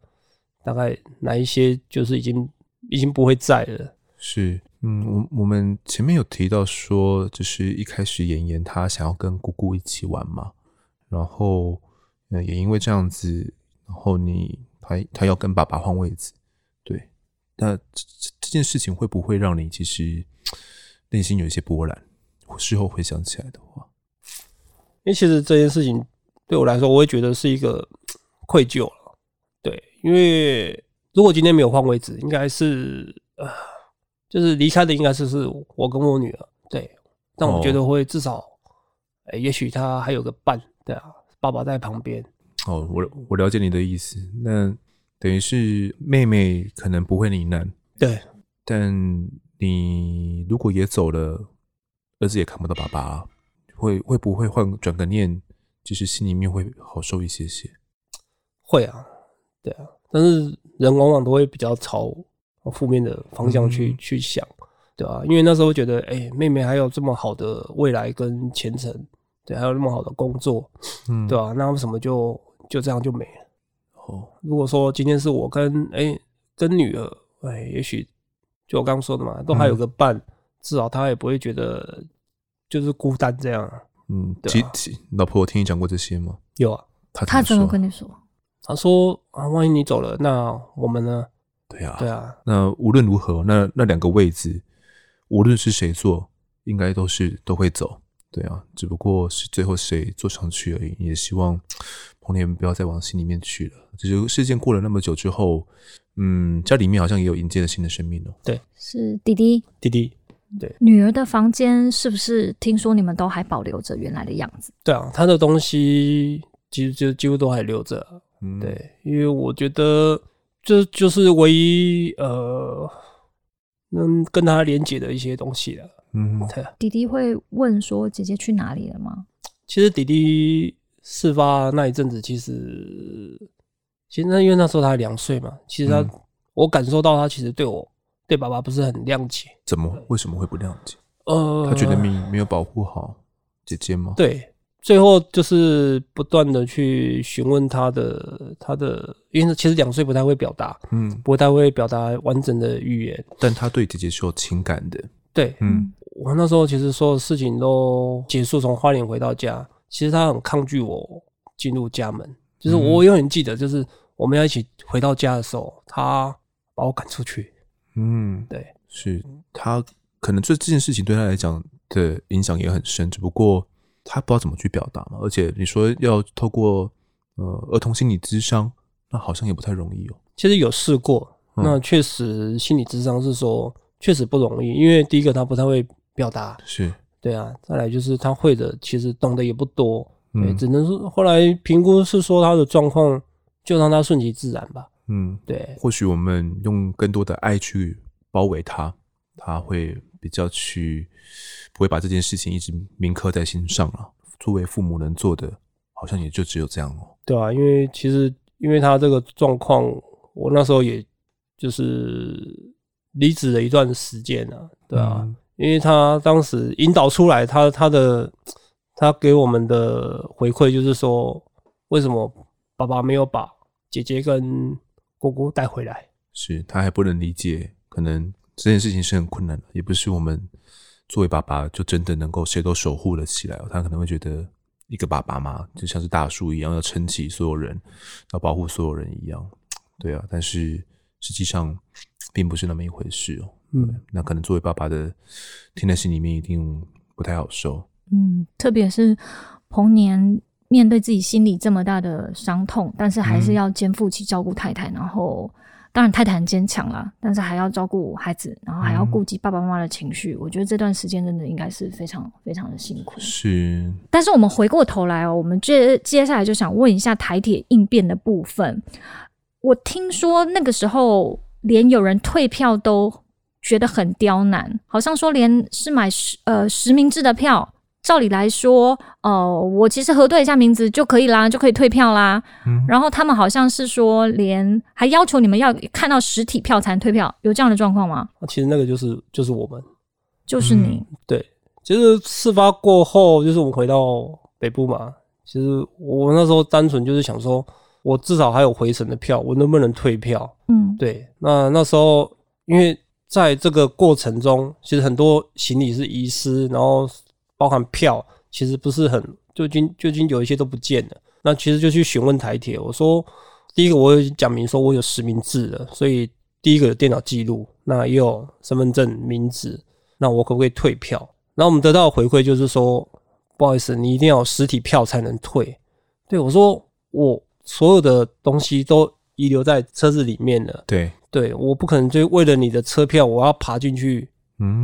大概哪一些就是已经已经不会在了。是，嗯，我我们前面有提到说，就是一开始妍妍她想要跟姑姑一起玩嘛，然后呃也因为这样子，然后你他他要跟爸爸换位置，对，那这这件事情会不会让你其实内心有一些波澜？事后回想起来的话，因为其实这件事情对我来说，我会觉得是一个愧疚了，对，因为如果今天没有换位置，应该是呃。就是离开的应该是是我跟我女儿，对，但我觉得会至少，也许他还有个伴，对啊，爸爸在旁边。哦，我我了解你的意思，那等于是妹妹可能不会罹难，对，但你如果也走了，儿子也看不到爸爸，会会不会换转个念，就是心里面会好受一些些？会啊，对啊，但是人往往都会比较朝。负面的方向去、嗯、去想，对吧、啊？因为那时候觉得，哎、欸，妹妹还有这么好的未来跟前程，对，还有那么好的工作，嗯，对吧、啊？那为什么就就这样就没了？哦，如果说今天是我跟哎、欸、跟女儿，哎、欸，也许就我刚刚说的嘛，都还有个伴，嗯、至少她也不会觉得就是孤单这样。嗯，其实、啊、老婆，我听你讲过这些吗？有啊，他他怎么跟你说？他说啊，万一你走了，那我们呢？对啊，对啊。那无论如何，那那两个位置，无论是谁坐，应该都是都会走。对啊，只不过是最后谁坐上去而已。也希望 *tsk* 彭莲不要再往心里面去了。就是事件过了那么久之后，嗯，家里面好像也有迎接了新的生命哦。对，是弟弟，弟弟。对，女儿的房间是不是听说你们都还保留着原来的样子？对啊，她的东西其实就几乎都还留着。嗯，对，因为我觉得。这就是唯一呃能跟他连接的一些东西了。嗯，对。弟弟会问说：“姐姐去哪里了吗？”其实弟弟事发那一阵子，其实其实那因为那时候他还两岁嘛，其实他、嗯、我感受到他其实对我对爸爸不是很谅解。怎么？为什么会不谅解？呃，他觉得你没有保护好姐姐吗？对。最后就是不断的去询问他的他的，因为其实两岁不太会表达，嗯，不太会表达完整的语言，但他对姐姐是有情感的。对，嗯，我那时候其实所有事情都结束，从花莲回到家，其实他很抗拒我进入家门，就是我永远记得，就是我们要一起回到家的时候，他把我赶出去。嗯，对，是他可能这这件事情对他来讲的影响也很深，只不过。他不知道怎么去表达嘛，而且你说要透过呃儿童心理咨商，那好像也不太容易哦。其实有试过，那确实心理咨商是说确实不容易，因为第一个他不太会表达，是对啊。再来就是他会的，其实懂得也不多，对，只能说后来评估是说他的状况就让他顺其自然吧。嗯，对。或许我们用更多的爱去包围他，他会比较去。不会把这件事情一直铭刻在心上了。作为父母能做的，好像也就只有这样哦。对啊，因为其实因为他这个状况，我那时候也就是离职了一段时间了。对啊，嗯、因为他当时引导出来他，他的他给我们的回馈就是说，为什么爸爸没有把姐姐跟姑姑带回来？是他还不能理解，可能这件事情是很困难的，也不是我们。作为爸爸，就真的能够谁都守护了起来。他可能会觉得，一个爸爸嘛，就像是大树一样，要撑起所有人，要保护所有人一样。对啊，但是实际上并不是那么一回事哦。嗯，那可能作为爸爸的，听在心里面一定不太好受。嗯，特别是童年面对自己心里这么大的伤痛，但是还是要肩负起照顾太太，嗯、然后。当然，太太很坚强啦，但是还要照顾孩子，然后还要顾及爸爸妈妈的情绪。嗯、我觉得这段时间真的应该是非常非常的辛苦。是，但是我们回过头来哦，我们接接下来就想问一下台铁应变的部分。我听说那个时候连有人退票都觉得很刁难，好像说连是买实呃实名制的票。照理来说，呃，我其实核对一下名字就可以啦，就可以退票啦。嗯，然后他们好像是说，连还要求你们要看到实体票才能退票，有这样的状况吗？其实那个就是就是我们，就是你。嗯、对，其实事发过后，就是我们回到北部嘛。其实我那时候单纯就是想说，我至少还有回程的票，我能不能退票？嗯，对。那那时候因为在这个过程中，其实很多行李是遗失，然后包含票，其实不是很，就经就经有一些都不见了。那其实就去询问台铁，我说第一个我有讲明说我有实名制的，所以第一个有电脑记录，那也有身份证名字，那我可不可以退票？然后我们得到的回馈就是说，不好意思，你一定要有实体票才能退。对，我说我所有的东西都遗留在车子里面了。对。对，我不可能就为了你的车票，我要爬进去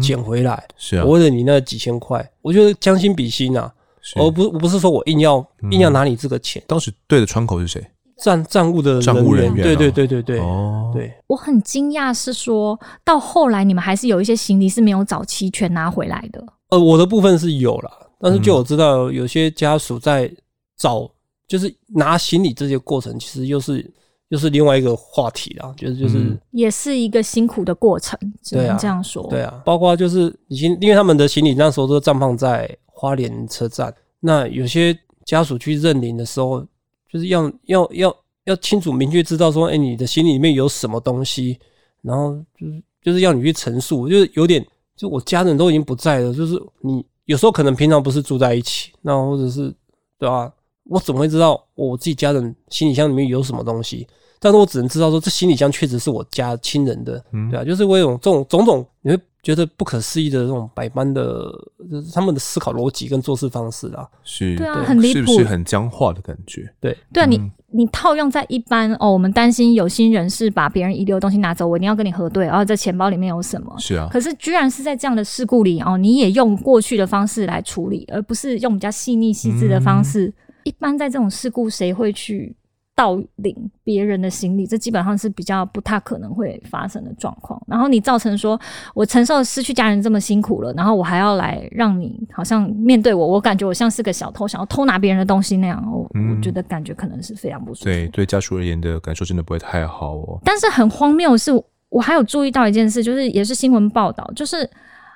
捡回来。嗯、是啊，我为了你那几千块，我觉得将心比心啊。而不，我不是说我硬要、嗯、硬要拿你这个钱。当时对的窗口是谁？站站务的站务人员。对对对对对。哦，对。我很惊讶，是说到后来你们还是有一些行李是没有找齐全拿回来的。呃，我的部分是有了，但是就我知道，有些家属在找，就是拿行李这些过程，其实又是。就是另外一个话题啦，就是就是也是一个辛苦的过程，只能这样说。对啊，包括就是已经，因为他们的行李那时候都暂放在花莲车站，那有些家属去认领的时候，就是要要要要清楚明确知道说，哎，你的行李里面有什么东西，然后就是就是要你去陈述，就是有点，就我家人都已经不在了，就是你有时候可能平常不是住在一起，那或者是对吧？我怎么会知道我自己家人行李箱里面有什么东西？但是我只能知道说，这行李箱确实是我家亲人的，嗯、对啊，就是我有这种种种，你会觉得不可思议的这种百般的，就是他们的思考逻辑跟做事方式啊，是，对啊，很离谱，是不是很僵化的感觉？对，对啊，嗯、你你套用在一般哦，我们担心有心人士把别人遗留的东西拿走，我一定要跟你核对，然后这钱包里面有什么？是啊，可是居然是在这样的事故里哦，你也用过去的方式来处理，而不是用比较细腻细致的方式。嗯、一般在这种事故，谁会去？盗领别人的行李，这基本上是比较不太可能会发生的状况。然后你造成说，我承受失去家人这么辛苦了，然后我还要来让你好像面对我，我感觉我像是个小偷，想要偷拿别人的东西那样。我、嗯、我觉得感觉可能是非常不舒服。对，对家属而言的感受真的不会太好哦。但是很荒谬的是，我还有注意到一件事，就是也是新闻报道，就是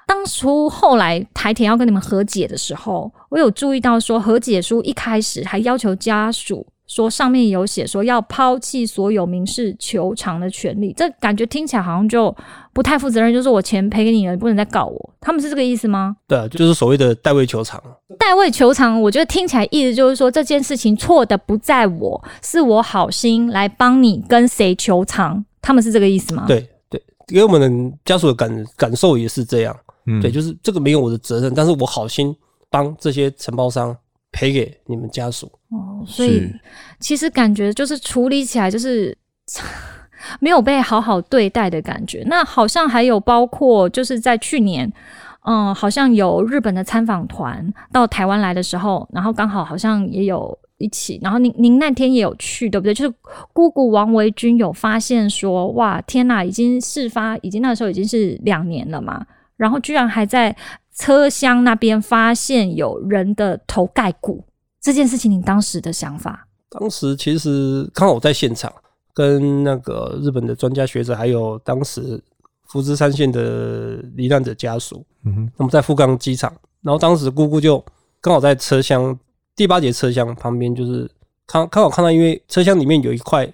当初后来台铁要跟你们和解的时候，我有注意到说和解书一开始还要求家属。说上面有写说要抛弃所有民事求偿的权利，这感觉听起来好像就不太负责任。就是我钱赔给你了，你不能再告我。他们是这个意思吗？对啊，就是所谓的代位求偿。代位求偿，我觉得听起来意思就是说这件事情错的不在我，是我好心来帮你跟谁求偿。他们是这个意思吗？对对，给我们的家属的感感受也是这样。嗯，对，就是这个没有我的责任，但是我好心帮这些承包商。赔给你们家属哦，所以其实感觉就是处理起来就是 *laughs* 没有被好好对待的感觉。那好像还有包括就是在去年，嗯，好像有日本的参访团到台湾来的时候，然后刚好好像也有一起，然后您您那天也有去，对不对？就是姑姑王维君有发现说，哇，天哪，已经事发，已经那时候已经是两年了嘛，然后居然还在。车厢那边发现有人的头盖骨，这件事情你当时的想法？当时其实刚好我在现场，跟那个日本的专家学者，还有当时福知山县的罹难者家属，嗯哼，那么在富冈机场，然后当时姑姑就刚好在车厢第八节车厢旁边，就是刚刚好看到，因为车厢里面有一块，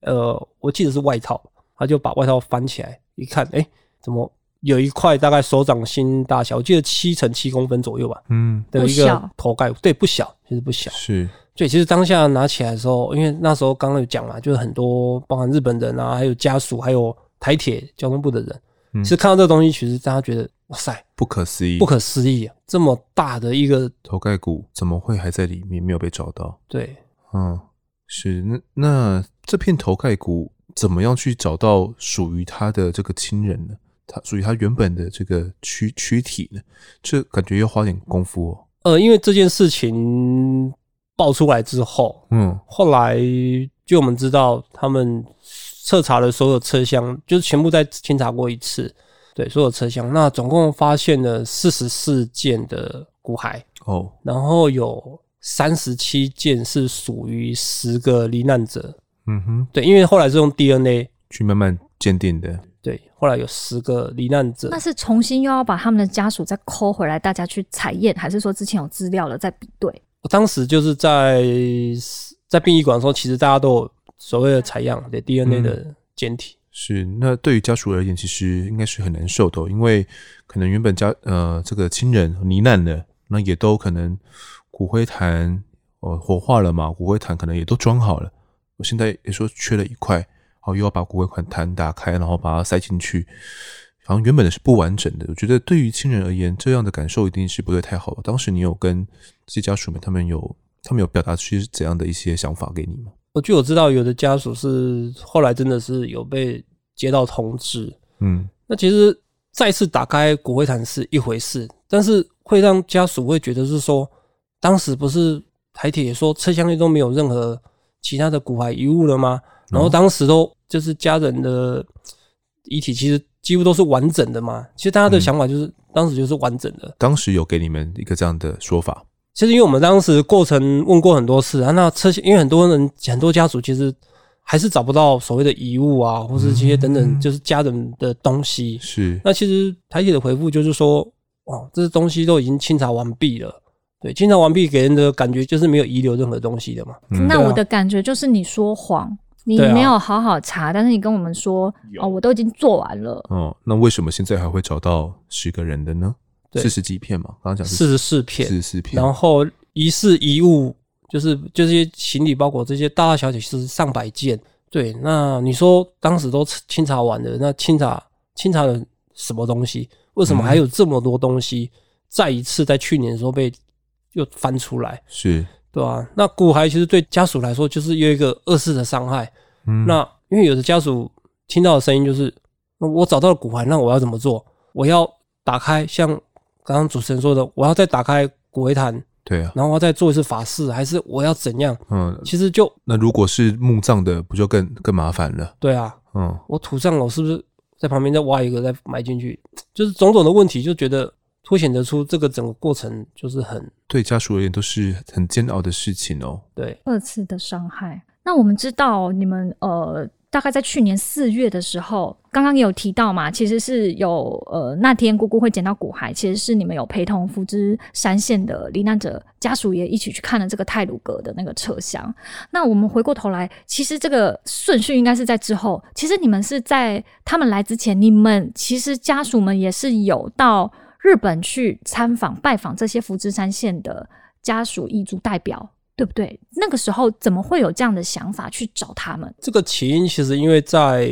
呃，我记得是外套，他就把外套翻起来一看，哎，怎么？有一块大概手掌心大小，我记得七乘七公分左右吧。嗯，的一个头盖骨，对，不小，其实不小。是，对，其实当下拿起来的时候，因为那时候刚刚有讲嘛，就是很多包含日本人啊，还有家属，还有台铁交通部的人，嗯，其实看到这个东西，其实大家觉得哇塞，不可思议，不可思议啊！这么大的一个头盖骨，怎么会还在里面没有被找到？对，嗯，是那那这片头盖骨怎么样去找到属于他的这个亲人呢？他属于它原本的这个躯躯体呢，这感觉要花点功夫哦。呃，因为这件事情爆出来之后，嗯，后来就我们知道，他们彻查了所有车厢，就是全部再清查过一次，对，所有车厢，那总共发现了四十四件的骨骸哦，然后有三十七件是属于十个罹难者，嗯哼，对，因为后来是用 DNA 去慢慢鉴定的。对，后来有十个罹难者，那是重新又要把他们的家属再 call 回来，大家去采验，还是说之前有资料了再比对？我当时就是在在殡仪馆的时候，其实大家都有所谓的采样，对 DNA 的检体，是，那对于家属而言，其实应该是很难受的，因为可能原本家呃这个亲人罹难了，那也都可能骨灰坛呃火化了嘛，骨灰坛可能也都装好了，我现在也说缺了一块，然后又要把骨灰款坛打开，然后把它塞进去，好像原本的是不完整的。我觉得对于亲人而言，这样的感受一定是不对太好的。当时你有跟这些家属们，他们有他们有表达出怎样的一些想法给你吗？我据我知道，有的家属是后来真的是有被接到通知，嗯，那其实再次打开骨灰坛是一回事，但是会让家属会觉得是说，当时不是台铁说车厢内都没有任何其他的骨骸遗物了吗？然后当时都就是家人的遗体其实。几乎都是完整的嘛，其实大家的想法就是、嗯、当时就是完整的。当时有给你们一个这样的说法。其实因为我们当时过程问过很多次啊，那车因为很多人很多家属其实还是找不到所谓的遗物啊，或是这些等等，就是家人的东西。是、嗯。那其实台铁的回复就是说，哇，这些东西都已经清查完毕了。对，清查完毕给人的感觉就是没有遗留任何东西的嘛。嗯、那我的感觉就是你说谎。你没有好好查，啊、但是你跟我们说哦，我都已经做完了。哦，那为什么现在还会找到十个人的呢？四十几片嘛，刚刚讲四十四片，四十四片。然后疑似遗物，就是就这些行李包裹，这些大大小小是上百件。对，那你说当时都清查完了，那清查清查了什么东西？为什么还有这么多东西？嗯、再一次在去年的时候被又翻出来？是。对啊，那骨骸其实对家属来说就是有一个二次的伤害。嗯，那因为有的家属听到的声音就是，我找到了骨骸，那我要怎么做？我要打开，像刚刚主持人说的，我要再打开骨灰坛，对啊，然后我要再做一次法事，还是我要怎样？嗯，其实就那如果是墓葬的，不就更更麻烦了？对啊，嗯，我土葬了，我是不是在旁边再挖一个再埋进去？就是种种的问题，就觉得。凸显得出这个整个过程就是很对家属而言都是很煎熬的事情哦。对，二次的伤害。那我们知道你们呃，大概在去年四月的时候，刚刚也有提到嘛，其实是有呃那天姑姑会捡到骨骸，其实是你们有陪同福知山线的罹难者家属也一起去看了这个泰鲁阁的那个车厢。那我们回过头来，其实这个顺序应该是在之后。其实你们是在他们来之前，你们其实家属们也是有到。日本去参访拜访这些福知山县的家属遗族代表，对不对？那个时候怎么会有这样的想法去找他们？这个起因其实因为在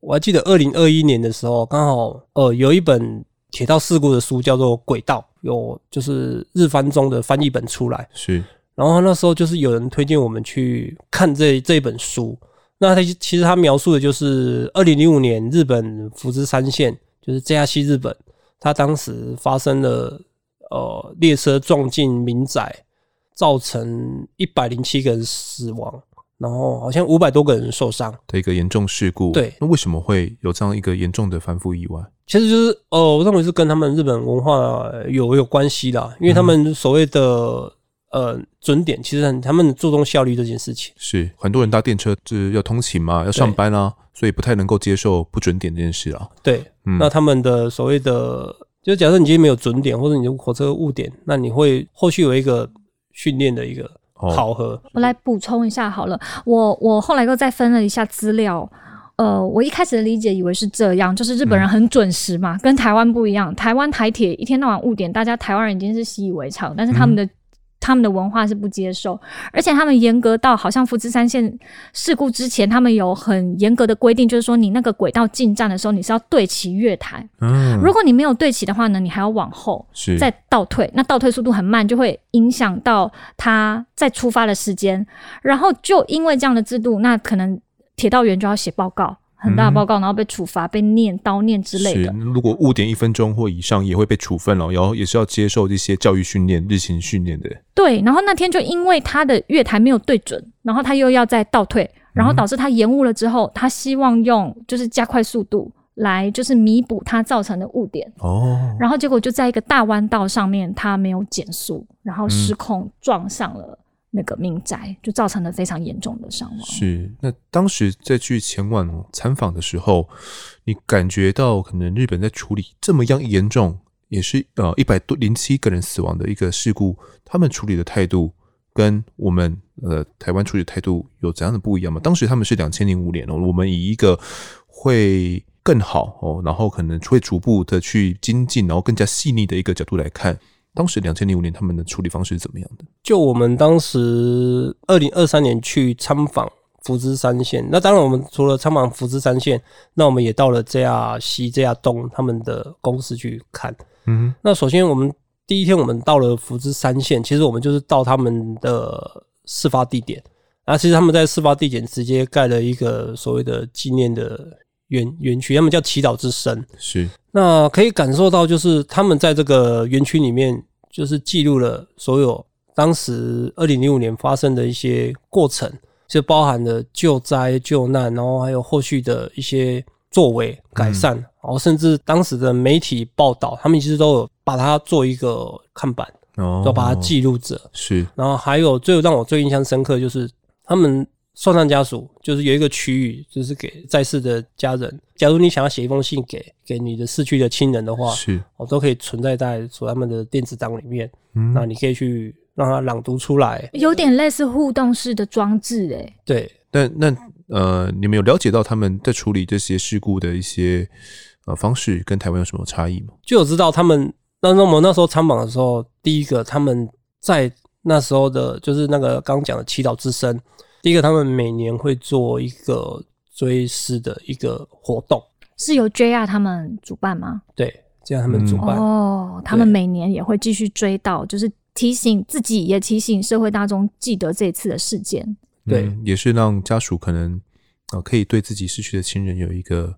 我还记得二零二一年的时候，刚好呃有一本铁道事故的书叫做《轨道》，有就是日翻中的翻译本出来，是。然后那时候就是有人推荐我们去看这这一本书，那他其实他描述的就是二零零五年日本福知山县，就是 JR 西日本。他当时发生了呃列车撞进民宅，造成一百零七个人死亡，然后好像五百多个人受伤的一个严重事故。对，那为什么会有这样一个严重的反腐意外？其实就是呃，我认为是跟他们日本文化有有关系的，因为他们所谓的、嗯。呃，准点其实很，他们注重效率这件事情。是很多人搭电车就是要通勤嘛，要上班啊，所以不太能够接受不准点这件事啊。对，嗯、那他们的所谓的，就假设你今天没有准点，或者你的火车误点，那你会后续有一个训练的一个考核。哦、我来补充一下好了，我我后来又再分了一下资料。呃，我一开始的理解以为是这样，就是日本人很准时嘛，嗯、跟台湾不一样。台湾台铁一天到晚误点，大家台湾人已经是习以为常，但是他们的、嗯。他们的文化是不接受，而且他们严格到好像福知山线事故之前，他们有很严格的规定，就是说你那个轨道进站的时候，你是要对齐月台。嗯，如果你没有对齐的话呢，你还要往后再倒退，那倒退速度很慢，就会影响到他再出发的时间。然后就因为这样的制度，那可能铁道员就要写报告。很大的报告，然后被处罚、被念叨念之类的。如果误点一分钟或以上，也会被处分了，然后也是要接受这些教育训练、日勤训练的。对，然后那天就因为他的月台没有对准，然后他又要再倒退，然后导致他延误了之后，他希望用就是加快速度来就是弥补他造成的误点。哦。然后结果就在一个大弯道上面，他没有减速，然后失控撞上了。那个民宅就造成了非常严重的伤亡。是，那当时在去前往参访的时候，你感觉到可能日本在处理这么样严重，也是呃一百多零七个人死亡的一个事故，他们处理的态度跟我们呃台湾处理的态度有怎样的不一样吗？当时他们是两千零五年哦，我们以一个会更好哦，然后可能会逐步的去精进，然后更加细腻的一个角度来看，当时两千零五年他们的处理方式是怎么样的？就我们当时二零二三年去参访福知山线，那当然我们除了参访福知山线，那我们也到了 JR 西、JR 东他们的公司去看。嗯，那首先我们第一天我们到了福知山线，其实我们就是到他们的事发地点。那其实他们在事发地点直接盖了一个所谓的纪念的园园区，他们叫祈祷之声。是，那可以感受到，就是他们在这个园区里面，就是记录了所有当时二零零五年发生的一些过程，就包含了救灾救难，然后还有后续的一些作为改善，嗯、然后甚至当时的媒体报道，他们其实都有把它做一个看板，哦，都把它记录着。是，然后还有最让我最印象深刻就是。他们受难家属就是有一个区域，就是给在世的家人。假如你想要写一封信给给你的逝去的亲人的话，是，我都可以存在在所他们的电子档里面。嗯，那你可以去让他朗读出来，有点类似互动式的装置，诶。对，那那呃，你们有了解到他们在处理这些事故的一些呃方式跟台湾有什么差异吗？就有知道他们，那那我们那时候参访的时候，第一个他们在。那时候的，就是那个刚讲的祈祷之声。第一个，他们每年会做一个追思的一个活动，是由 JR 他们主办吗？对，这样他们主办。嗯、哦，他们每年也会继续追悼，就是提醒自己，也提醒社会大众记得这一次的事件。对、嗯，也是让家属可能呃可以对自己失去的亲人有一个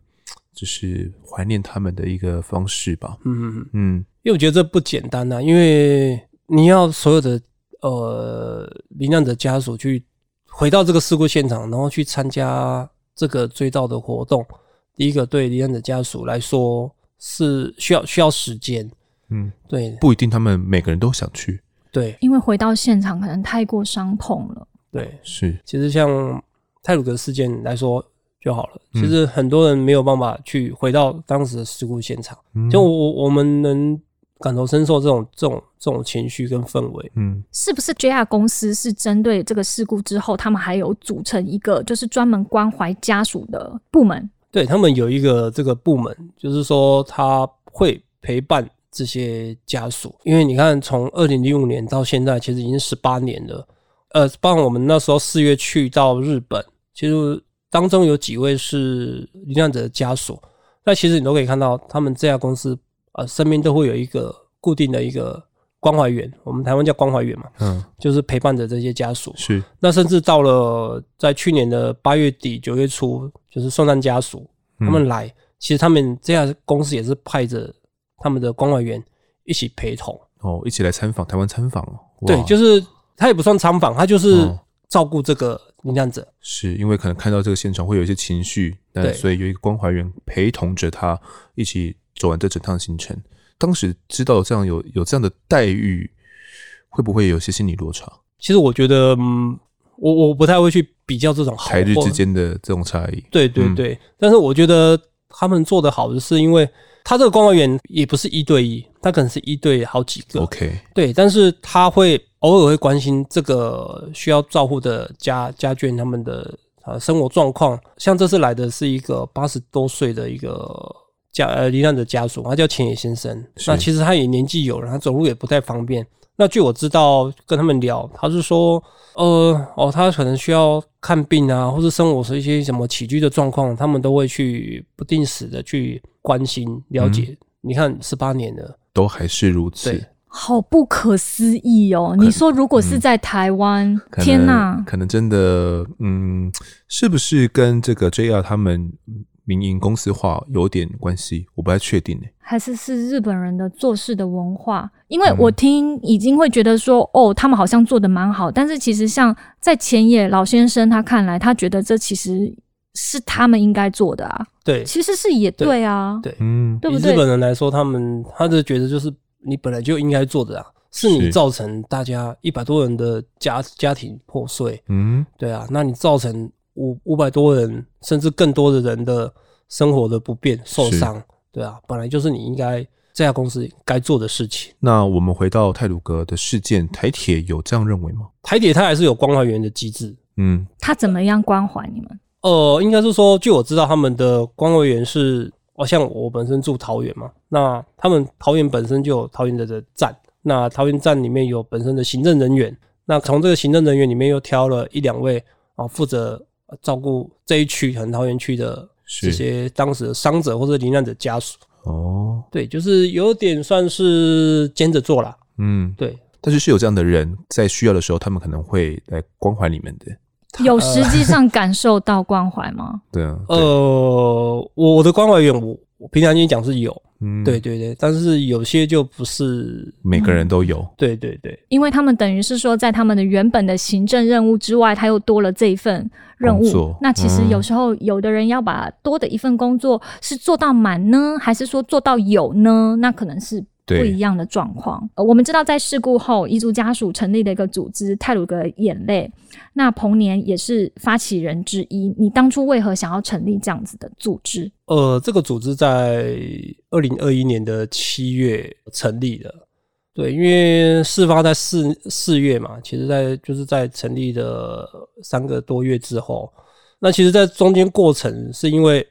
就是怀念他们的一个方式吧。嗯嗯嗯，因为我觉得这不简单呐、啊，因为你要所有的。呃，罹难者家属去回到这个事故现场，然后去参加这个追悼的活动。第一个，对罹难者家属来说是需要需要时间，嗯，对，不一定他们每个人都想去，对，因为回到现场可能太过伤痛了，对，是。其实像泰鲁格事件来说就好了，其实很多人没有办法去回到当时的事故现场，嗯、就我我们能。感同身受这种这种这种情绪跟氛围，嗯，是不是 JR 公司是针对这个事故之后，他们还有组成一个就是专门关怀家属的部门？对，他们有一个这个部门，就是说他会陪伴这些家属，因为你看从二零零五年到现在，其实已经十八年了。呃，包括我们那时候四月去到日本，其实当中有几位是罹难者的家属，那其实你都可以看到，他们这家公司。呃，身边都会有一个固定的一个关怀员，我们台湾叫关怀员嘛，嗯，就是陪伴着这些家属。是，那甚至到了在去年的八月底九月初，就是送葬家属他们来，嗯、其实他们这家公司也是派着他们的关怀员一起陪同，哦，一起来参访台湾参访哦。对，就是他也不算参访，他就是照顾这个罹难者。是因为可能看到这个现场会有一些情绪，那，所以有一个关怀员陪同着他一起。走完这整趟行程，当时知道这样有有这样的待遇，会不会有些心理落差？其实我觉得，嗯，我我不太会去比较这种好台日之间的这种差异。对对对，嗯、但是我觉得他们做的好的是，因为他这个关怀员也不是一对一，他可能是一对好几个。OK，对，但是他会偶尔会关心这个需要照顾的家家眷他们的啊生活状况。像这次来的是一个八十多岁的一个。家呃，罹难者家属，他叫浅野先生。那其实他也年纪有了，他走路也不太方便。那据我知道，跟他们聊，他是说，呃，哦，他可能需要看病啊，或是生活是一些什么起居的状况，他们都会去不定时的去关心了解。嗯、你看，十八年了，都还是如此，对，好不可思议哦！你说，如果是在台湾，嗯、天哪，可能真的，嗯，是不是跟这个 JR 他们？民营公司化有点关系，我不太确定呢。还是是日本人的做事的文化？因为我听已经会觉得说，嗯、哦，他们好像做的蛮好，但是其实像在前野老先生他看来，他觉得这其实是他们应该做的啊。对，其实是也对啊。对，嗯，对不对？日本人来说，他们他的觉得就是你本来就应该做的啊，是你造成大家一百多人的家家庭破碎。嗯，对啊，那你造成。五五百多人，甚至更多的人的生活的不便、受伤，对啊，本来就是你应该这家公司该做的事情。那我们回到泰鲁格的事件，台铁有这样认为吗？台铁它还是有关怀员的机制，嗯，他怎么样关怀你们？呃，应该是说，据我知道，他们的关怀员是，哦，像我本身住桃园嘛，那他们桃园本身就有桃园的的站，那桃园站里面有本身的行政人员，那从这个行政人员里面又挑了一两位啊，负责照顾这一区，很桃园区的这些当时的伤者或者罹难者家属。哦，对，就是有点算是兼着做啦。嗯，对。但是是有这样的人在需要的时候，他们可能会来关怀你们的。有实际上感受到关怀吗？*laughs* 对啊，呃，我的关怀员，我我平常跟你讲是有，嗯，对对对，但是有些就不是每个人都有，嗯，对对对，因为他们等于是说，在他们的原本的行政任务之外，他又多了这一份任务。那其实有时候有的人要把多的一份工作是做到满呢，还是说做到有呢？那可能是。不一样的状况。呃，我们知道在事故后，遗族家属成立的一个组织“泰鲁格眼泪”，那彭年也是发起人之一。你当初为何想要成立这样子的组织？呃，这个组织在二零二一年的七月成立的。对，因为事发在四四月嘛，其实在就是在成立的三个多月之后，那其实，在中间过程是因为，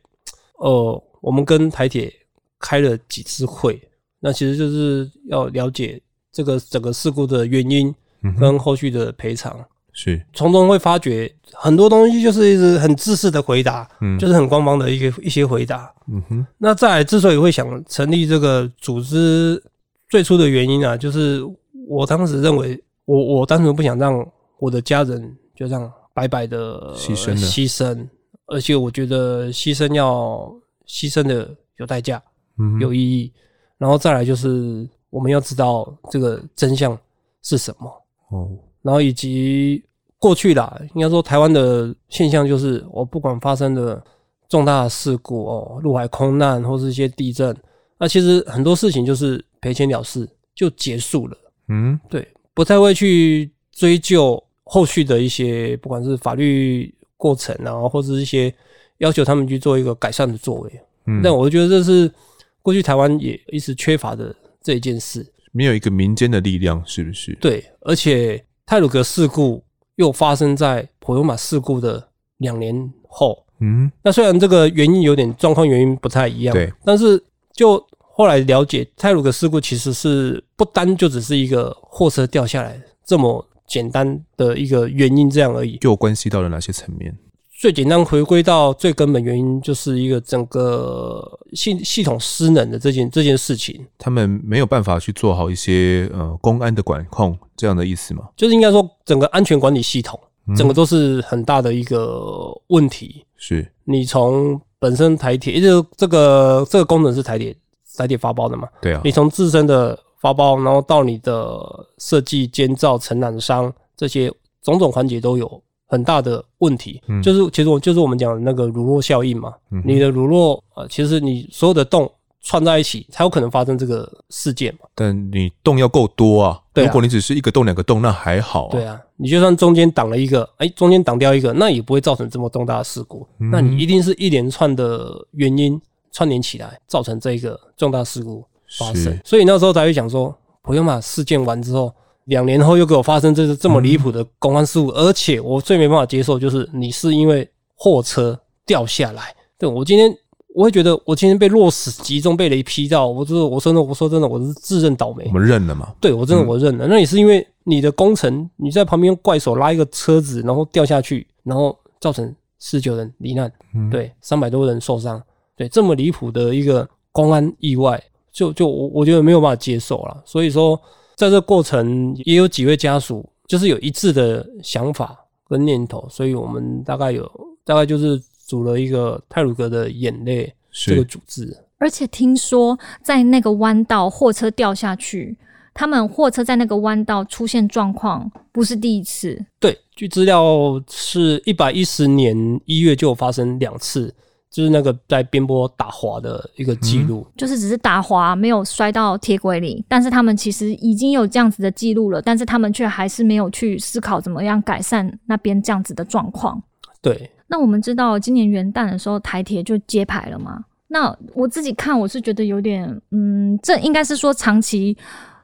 呃，我们跟台铁开了几次会。那其实就是要了解这个整个事故的原因跟后续的赔偿，是从中会发觉很多东西就是一直很自私的回答，嗯，就是很官方的一个一些回答，嗯哼。那再来之所以会想成立这个组织，最初的原因啊，就是我当时认为我我单纯不想让我的家人就这样白白的牺牲牺牲，而且我觉得牺牲要牺牲的有代价，嗯，有意义。然后再来就是我们要知道这个真相是什么哦，然后以及过去啦，应该说台湾的现象就是，我不管发生的重大的事故哦，陆海空难或是一些地震，那其实很多事情就是赔钱了事就结束了，嗯，对，不太会去追究后续的一些不管是法律过程啊，或者是一些要求他们去做一个改善的作为，嗯，但我觉得这是。过去台湾也一直缺乏的这一件事，没有一个民间的力量，是不是？对，而且泰鲁格事故又发生在普悠玛事故的两年后，嗯，那虽然这个原因有点状况原因不太一样，对，但是就后来了解，泰鲁格事故其实是不单就只是一个货车掉下来这么简单的一个原因这样而已，就关系到了哪些层面？最简单回归到最根本原因，就是一个整个系系统失能的这件这件事情。他们没有办法去做好一些呃公安的管控，这样的意思吗？就是应该说整个安全管理系统，整个都是很大的一个问题。嗯、是你从本身台铁，也就这个这个功能是台铁台铁发包的嘛？对啊。你从自身的发包，然后到你的设计、监造、承揽商这些种种环节都有。很大的问题，嗯、就是其实我就是我们讲的那个乳酪效应嘛。嗯、你的乳酪啊，其实你所有的洞串在一起，才有可能发生这个事件嘛。但你洞要够多啊，对啊，如果你只是一个洞、两个洞，那还好、啊。对啊，你就算中间挡了一个，哎、欸，中间挡掉一个，那也不会造成这么重大的事故。嗯、那你一定是一连串的原因串联起来，造成这个重大事故发生。所以那时候才会想说，普悠玛事件完之后。两年后又给我发生这个这么离谱的公安事故，而且我最没办法接受就是你是因为货车掉下来。对，我今天我会觉得我今天被落石击中，被雷劈到，我就是我说真的，我说真的，我是自认倒霉。我们认了嘛？对，我真的我认了。那也是因为你的工程，你在旁边怪手拉一个车子，然后掉下去，然后造成十九人罹难，对，三百多人受伤，对，这么离谱的一个公安意外，就就我我觉得没有办法接受了。所以说。在这过程也有几位家属，就是有一致的想法跟念头，所以我们大概有大概就是组了一个泰鲁阁的眼泪这个组织。而且听说在那个弯道货车掉下去，他们货车在那个弯道出现状况不是第一次。对，据资料是一百一十年一月就有发生两次。就是那个在边坡打滑的一个记录，就是只是打滑，没有摔到铁轨里。但是他们其实已经有这样子的记录了，但是他们却还是没有去思考怎么样改善那边这样子的状况。对，那我们知道今年元旦的时候台铁就揭牌了嘛？那我自己看我是觉得有点，嗯，这应该是说长期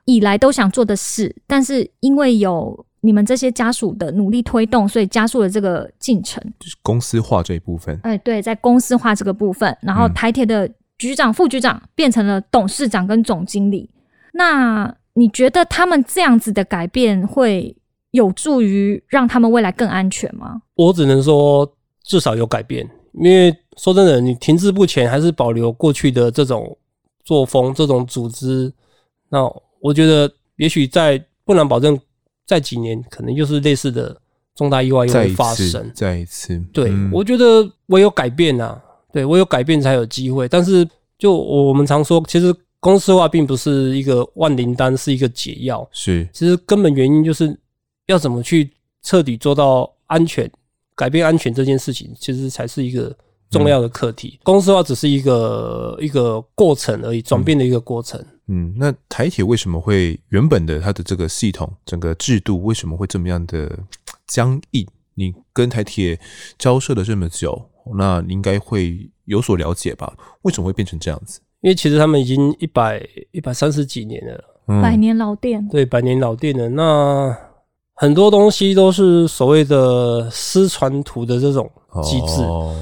以来都想做的事，但是因为有。你们这些家属的努力推动，所以加速了这个进程。就是公司化这一部分。哎，对，在公司化这个部分，然后台铁的局长、副局长变成了董事长跟总经理。那你觉得他们这样子的改变会有助于让他们未来更安全吗？我只能说至少有改变，因为说真的，你停滞不前，还是保留过去的这种作风、这种组织，那我觉得也许在不能保证，在几年可能就是类似的重大意外又会发生。再一次，对、嗯、我觉得唯有改变啊，对，唯有改变才有机会。但是就我们常说，其实。公司化并不是一个万灵丹，是一个解药。是，其实根本原因就是要怎么去彻底做到安全，改变安全这件事情，其实才是一个重要的课题。嗯、公司化只是一个一个过程而已，转变的一个过程。嗯，那台铁为什么会原本的它的这个系统、整个制度为什么会这么样的僵硬？你跟台铁交涉了这么久，那你应该会有所了解吧？为什么会变成这样子？因为其实他们已经一百一百三十几年了，嗯，百年老店，对，百年老店了那很多东西都是所谓的师传徒的这种机制。哦，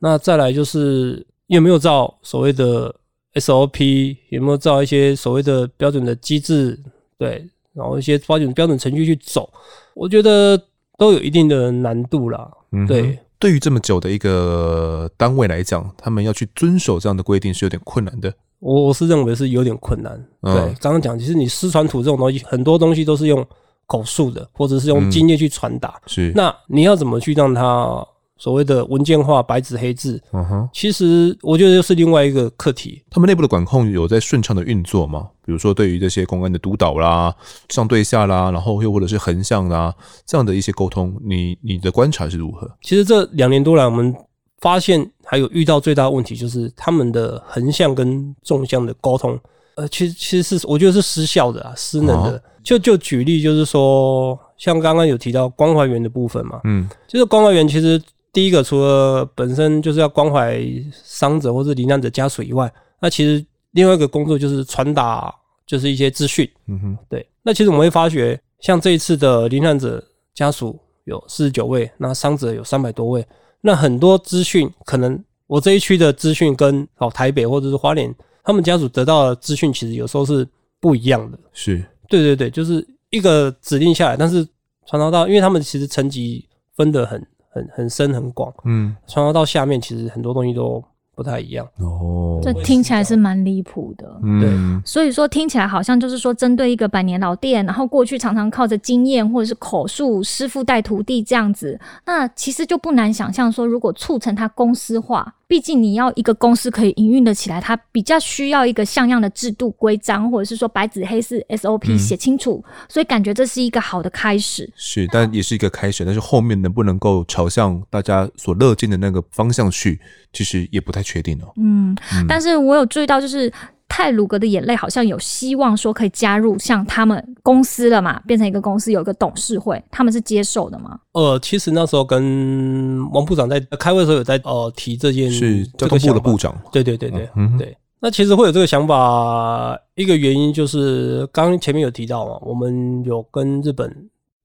那再来就是有没有照所谓的 SOP，有没有照一些所谓的标准的机制，对，然后一些标准标准程序去走，我觉得都有一定的难度啦，嗯，对。对于这么久的一个单位来讲，他们要去遵守这样的规定是有点困难的。我我是认为是有点困难。嗯、对，刚刚讲，其实你师传徒这种东西，很多东西都是用口述的，或者是用经验去传达。嗯、是，那你要怎么去让它？所谓的文件化、白纸黑字，嗯哼，其实我觉得又是另外一个课题。他们内部的管控有在顺畅的运作吗？比如说，对于这些公安的督导啦、上对下啦，然后又或者是横向啦，这样的一些沟通，你你的观察是如何？其实这两年多来，我们发现还有遇到最大的问题，就是他们的横向跟纵向的沟通，呃，其实其实是我觉得是失效的啊，失能的。啊、就就举例，就是说，像刚刚有提到关怀员的部分嘛，嗯，就是关怀员其实。第一个，除了本身就是要关怀伤者或是罹难者家属以外，那其实另外一个工作就是传达，就是一些资讯。嗯哼，对。那其实我们会发觉，像这一次的罹难者家属有四十九位，那伤者有三百多位，那很多资讯可能我这一区的资讯跟哦台北或者是花莲他们家属得到的资讯，其实有时候是不一样的。是，对对对，就是一个指令下来，但是传达到，因为他们其实层级分得很。很很深很广，嗯，传到到下面，其实很多东西都不太一样哦。这听起来是蛮离谱的，对。所以说听起来好像就是说，针对一个百年老店，然后过去常常靠着经验或者是口述，师傅带徒弟这样子，那其实就不难想象说，如果促成它公司化。毕竟你要一个公司可以营运的起来，它比较需要一个像样的制度规章，或者是说白纸黑字 SOP 写清楚，嗯，所以感觉这是一个好的开始。是，但也是一个开始，但是后面能不能够朝向大家所乐见的那个方向去，其实也不太确定哦。嗯，嗯，但是我有注意到，就是。太鲁格的眼泪好像有希望说可以加入像他们公司了嘛，变成一个公司，有一个董事会，他们是接受的吗？呃，其实那时候跟王部长在开会的时候有在呃提这件事，交通部的部长，对对对对、嗯、对。那其实会有这个想法，一个原因就是刚前面有提到嘛，我们有跟日本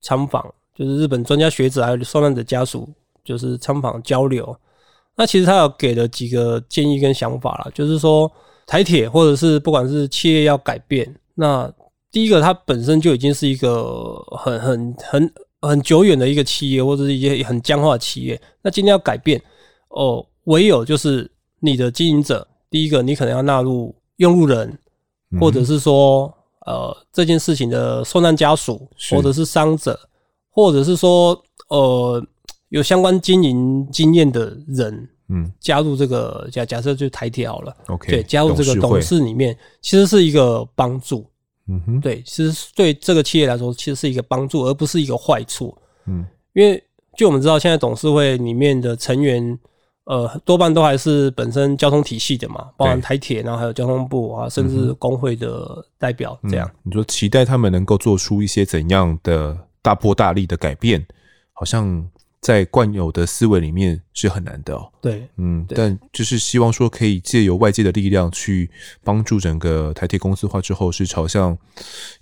参访，就是日本专家学者还有受难者家属，就是参访交流。那其实他有给了几个建议跟想法啦，就是说。台铁或者是不管是企业要改变，那第一个它本身就已经是一个很很很很久远的一个企业，或者是一些很僵化的企业。那今天要改变哦，唯有就是你的经营者，第一个你可能要纳入用路人，或者是说呃这件事情的受难家属，或者是伤者，或者是说呃有相关经营经验的人。嗯，加入这个假假设就台铁好了，OK，对，加入这个董事里面，其实是一个帮助。嗯哼，对，其实对这个企业来说，其实是一个帮助，而不是一个坏处。嗯，因为就我们知道，现在董事会里面的成员，呃，多半都还是本身交通体系的嘛，包含台铁，然后还有交通部啊，甚至工会的代表这样。嗯，你说期待他们能够做出一些怎样的大破大立的改变，好像。在惯有的思维里面是很难的哦。对，嗯，但就是希望说可以借由外界的力量去帮助整个台铁公司化之后是朝向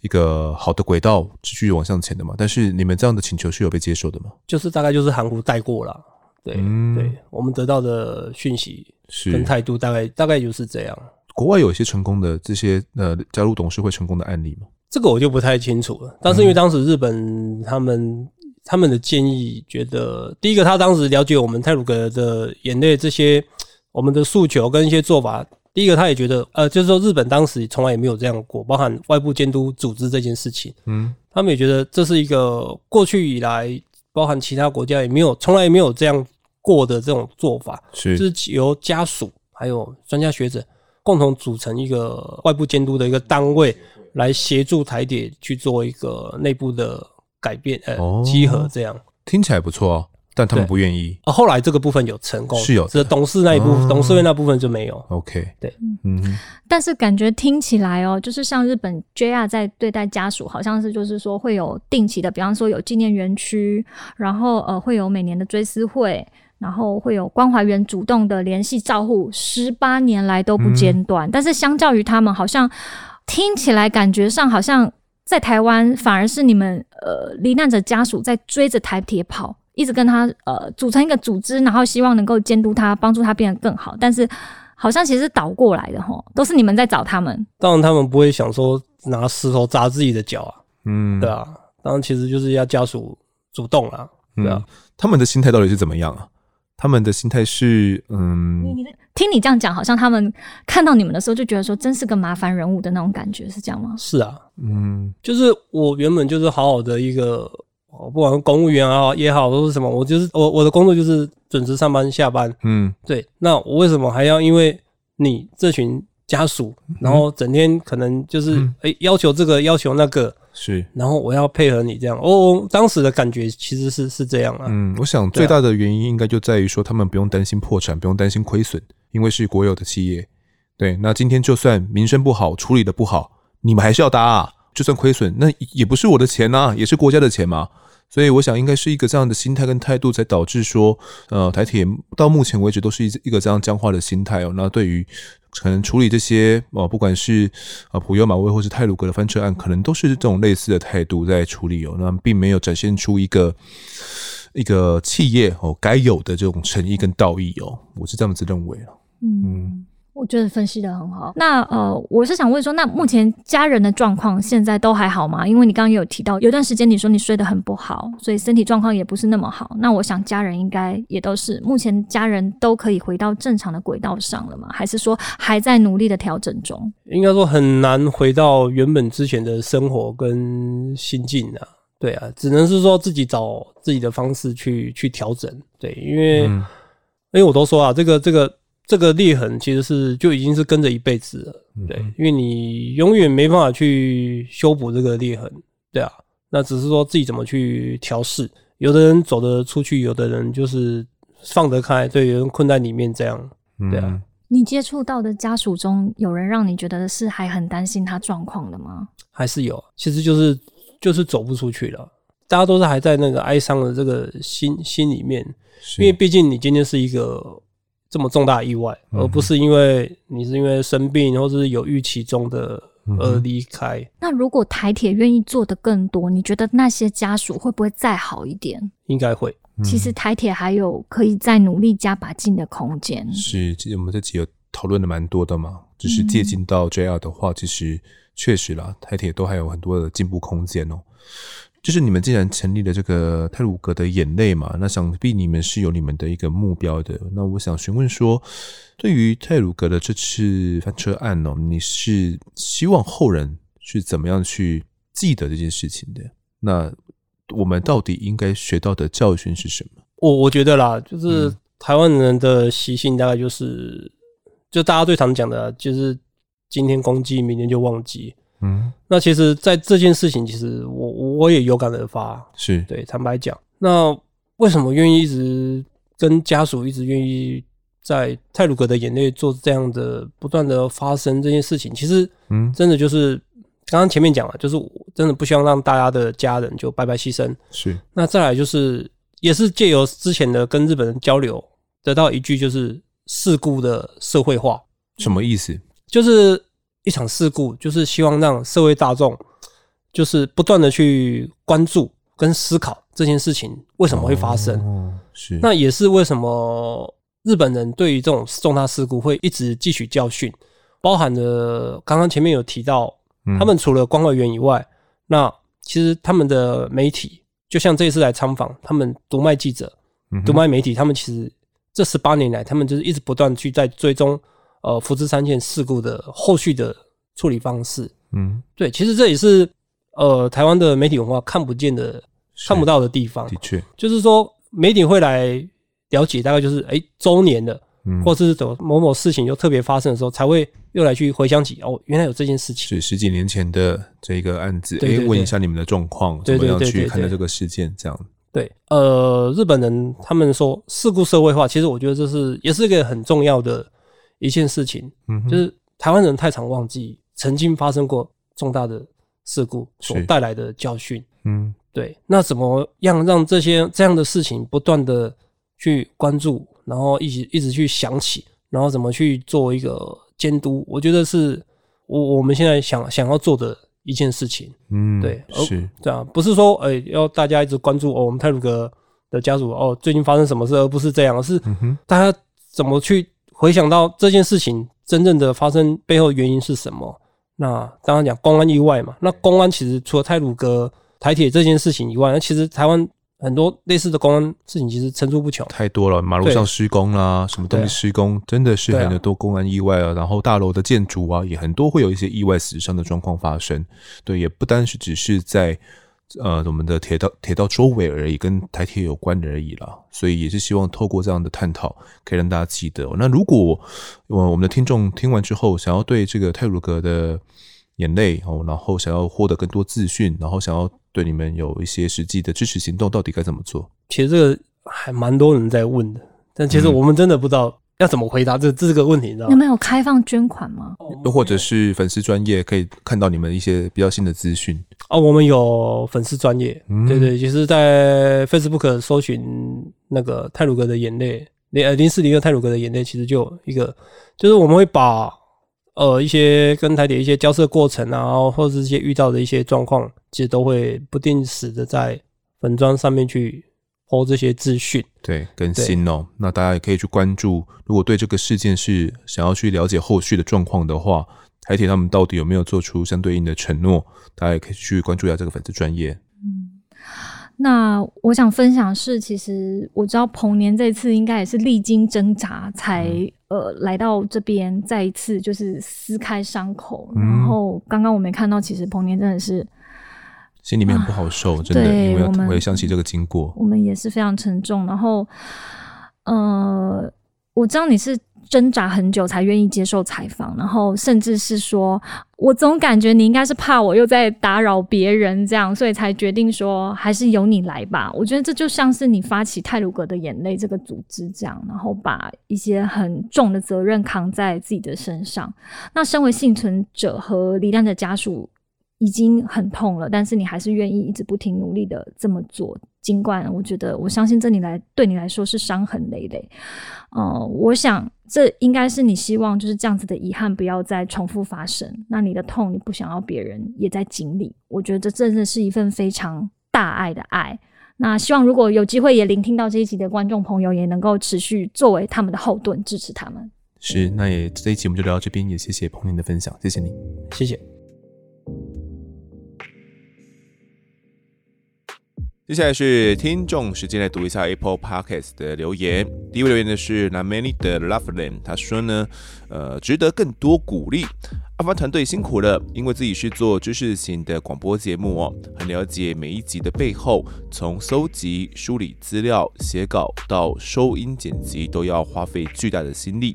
一个好的轨道继续往向前的嘛。但是你们这样的请求是有被接受的吗？就是大概就是含糊带过了。对，嗯、对，我们得到的讯息是跟态度大概大概就是这样。国外有一些成功的这些呃加入董事会成功的案例吗？这个我就不太清楚了。但是因为当时日本他们、嗯、他们的建议，觉得第一个他当时了解我们泰鲁格的眼泪这些我们的诉求跟一些做法，第一个他也觉得呃，就是说日本当时从来也没有这样过，包含外部监督组织这件事情，嗯，他们也觉得这是一个过去以来，包含其他国家也没有从来也没有这样过的这种做法，是，就是由家属还有专家学者共同组成一个外部监督的一个单位。来协助台铁去做一个内部的改变，呃，集合这样听起来不错哦，但他们不愿意啊。后来这个部分有成功，是有，这董事那一部分，董事会那部分就没有。OK，对，嗯，但是感觉听起来哦，就是像日本 JR 在对待家属，好像是就是说会有定期的，比方说有纪念园区，然后呃会有每年的追思会，然后会有关怀员主动的联系照护，十八年来都不间断。但是相较于他们，好像。听起来感觉上好像在台湾，反而是你们呃罹难者家属在追着台铁跑，一直跟他呃组成一个组织，然后希望能够监督他，帮助他变得更好。但是好像其实倒过来的齁，都是你们在找他们。当然他们不会想说拿石头砸自己的脚啊，嗯，对啊。当然其实就是要家属主动啊，对啊。嗯，他们的心态到底是怎么样啊？他们的心态是嗯。听你这样讲，好像他们看到你们的时候就觉得说，真是个麻烦人物的那种感觉，是这样吗？是啊，嗯，就是我原本就是好好的一个，不管公务员啊也好，都是什么，我就是我我的工作就是准时上班下班，嗯，对。那我为什么还要因为你这群家属，然后整天可能就是诶、欸、要求这个要求那个？是，然后我要配合你这样哦。当时的感觉其实是是这样啊。嗯，我想最大的原因应该就在于说，他们不用担心破产，不用担心亏损，因为是国有的企业。对，那今天就算名声不好，处理的不好，你们还是要搭啊。就算亏损，那也不是我的钱呐、啊，也是国家的钱嘛。所以我想，应该是一个这样的心态跟态度，才导致说，呃，台铁到目前为止都是一一个这样僵化的心态哦。那对于可能处理这些哦，不管是啊普悠马威或是泰鲁格的翻车案，可能都是这种类似的态度在处理哦。那并没有展现出一个一个企业哦该有的这种诚意跟道义哦。我是这样子认为。嗯我觉得分析的很好。那呃，我是想问说，那目前家人的状况现在都还好吗？因为你刚刚有提到，有段时间你说你睡得很不好，所以身体状况也不是那么好。那我想家人应该也都是，目前家人都可以回到正常的轨道上了吗？还是说还在努力的调整中？应该说很难回到原本之前的生活跟心境啊。对啊，只能是说自己找自己的方式去去调整。对，因为、嗯、因为我都说啊，这个这个。这个裂痕其实是就已经是跟着一辈子了，对，因为你永远没办法去修补这个裂痕，对啊，那只是说自己怎么去调试。有的人走得出去，有的人就是放得开，对，有人困在里面这样，对啊。你接触到的家属中，有人让你觉得是还很担心他状况的吗？还是有，其实就是就是走不出去了，大家都是还在那个哀伤的这个心心里面，因为毕竟你今天是一个。这么重大意外，而不是因为你是因为生病或是有预期中的而离开。那如果台铁愿意做的更多，你觉得那些家属会不会再好一点？应该会。其实台铁还有可以再努力加把劲的空间。是，其实我们这集有讨论的蛮多的嘛。就是借鉴到 JR 的话，其实确实啦，台铁都还有很多的进步空间哦。就是你们既然成立了这个泰鲁格的眼泪嘛，那想必你们是有你们的一个目标的。那我想询问说，对于泰鲁格的这次翻车案哦，你是希望后人是怎么样去记得这件事情的？那我们到底应该学到的教训是什么？我我觉得啦，就是台湾人的习性大概就是，就大家最常讲的，就是今天攻击，明天就忘记。嗯，那其实，在这件事情，其实我我也有感而发，是对。坦白讲，那为什么愿意一直跟家属一直愿意在泰鲁格的眼泪做这样的不断的发生这件事情？其实，嗯，真的就是刚刚前面讲了，就是我真的不希望让大家的家人就白白牺牲。是。那再来就是也是借由之前的跟日本人交流，得到一句就是事故的社会化。什么意思？就是一场事故，就是希望让社会大众就是不断的去关注跟思考这件事情为什么会发生。哦，是。那也是为什么日本人对于这种重大事故会一直汲取教训，包含了刚刚前面有提到，他们除了关外援以外，那其实他们的媒体，就像这一次来参访，他们读卖记者、读卖媒体，他们其实这十八年来，他们就是一直不断去在追踪呃福知三线事故的后续的处理方式。嗯，对，其实这也是呃台湾的媒体文化看不见的、看不到的地方。的确，就是说媒体会来了解，大概就是哎周年的。或者是怎么某某事情又特别发生的时候，才会又来去回想起哦，原来有这件事情。是十几年前的这个案子，哎，问一下你们的状况，怎么样去看待这个事件？这样。对，呃，日本人他们说事故社会化，其实我觉得这是也是一个很重要的一件事情。嗯，就是台湾人太常忘记曾经发生过重大的事故所带来的教训。嗯，对。那怎么样让这些这样的事情不断的去关注？然后一直一直去想起，然后怎么去做一个监督？我觉得是我我们现在想想要做的一件事情。嗯，对，是这样，不是说诶要大家一直关注哦，我们泰鲁格的家属哦最近发生什么事，而不是这样，而是大家怎么去回想到这件事情真正的发生背后原因是什么？那刚刚讲公安意外嘛，那公安其实除了泰鲁哥台铁这件事情以外，那其实台湾。很多类似的公安事情其实层出不穷，太多了。马路上施工啦、啊，什么东西施工，真的是很多公安意外啊。然后大楼的建筑啊，也很多会有一些意外死伤的状况发生。对，也不单是只是在呃我们的铁道铁道周围而已，跟台铁有关的而已啦。所以也是希望透过这样的探讨，可以让大家记得。那如果我我们的听众听完之后，想要对这个泰鲁格的眼泪哦，然后想要获得更多资讯，然后想要。对你们有一些实际的支持行动，到底该怎么做？其实这个还蛮多人在问的，但其实我们真的不知道要怎么回答这这个问题，你知道吗？你们有开放捐款吗？又或者是粉丝专业可以看到你们一些比较新的资讯？哦，我们有粉丝专业，嗯、对对，就是在 Facebook 搜寻那个泰鲁格的眼泪，零呃零四零二泰鲁格的眼泪，其实就有一个，就是我们会把。呃，一些跟台铁一些交涉过程啊，或者是一些遇到的一些状况，其实都会不定时的在粉砖上面去 po 这些资讯，对，更新哦。那大家也可以去关注，如果对这个事件是想要去了解后续的状况的话，台铁他们到底有没有做出相对应的承诺？大家也可以去关注一下这个粉丝专业。嗯，那我想分享是，其实我知道彭年这次应该也是历经挣扎才、嗯。呃，来到这边再一次就是撕开伤口，嗯、然后刚刚我没看到，其实彭年真的是心里面很不好受，啊、真的，因为我也想起这个经过，我们也是非常沉重。然后，呃，我知道你是。挣扎很久才愿意接受采访，然后甚至是说，我总感觉你应该是怕我又在打扰别人，这样，所以才决定说还是由你来吧。我觉得这就像是你发起泰鲁格的眼泪这个组织这样，然后把一些很重的责任扛在自己的身上。那身为幸存者和罹难的家属已经很痛了，但是你还是愿意一直不停努力的这么做。尽管我觉得，我相信这里来对你来说是伤痕累累，呃，我想这应该是你希望就是这样子的遗憾不要再重复发生。那你的痛，你不想要别人也在经历。我觉得这真的是一份非常大爱的爱。那希望如果有机会也聆听到这一集的观众朋友，也能够持续作为他们的后盾，支持他们。是，那也这一集我们就聊到这边，也谢谢彭林的分享，谢谢你，谢谢。接下来是听众时间，来读一下 Apple Podcast 的留言。第一位留言的是 Namely 的 Loveland，他说呢，呃，值得更多鼓励。阿发团队辛苦了，因为自己是做知识型的广播节目哦，很了解每一集的背后，从搜集、梳理资料、写稿到收音剪辑，都要花费巨大的心力。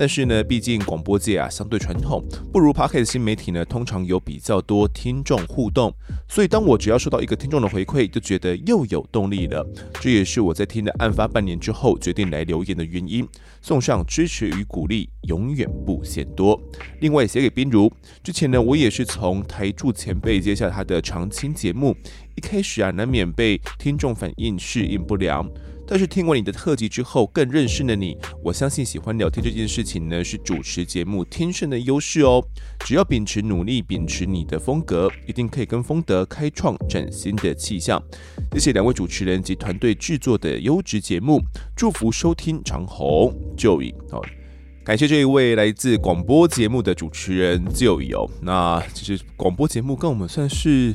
但是呢，毕竟广播界啊相对传统，不如 Podcast 新媒体呢，通常有比较多听众互动。所以当我只要收到一个听众的回馈，就觉得又有动力了。这也是我在听了案发半年之后，决定来留言的原因。送上支持与鼓励，永远不嫌多。另外写给冰如，之前呢，我也是从台柱前辈接下他的常青节目，一开始啊，难免被听众反应适应不良。但是听完你的特辑之后，更认识了你。我相信喜欢聊天这件事情呢，是主持节目天生的优势哦。只要秉持努力，秉持你的风格，一定可以跟风德开创崭新的气象。谢谢两位主持人及团队制作的优质节目，祝福收听长红 Joey 好，感谢这一位来自广播节目的主持人 Joey 哦。那其实广播节目跟我们算是。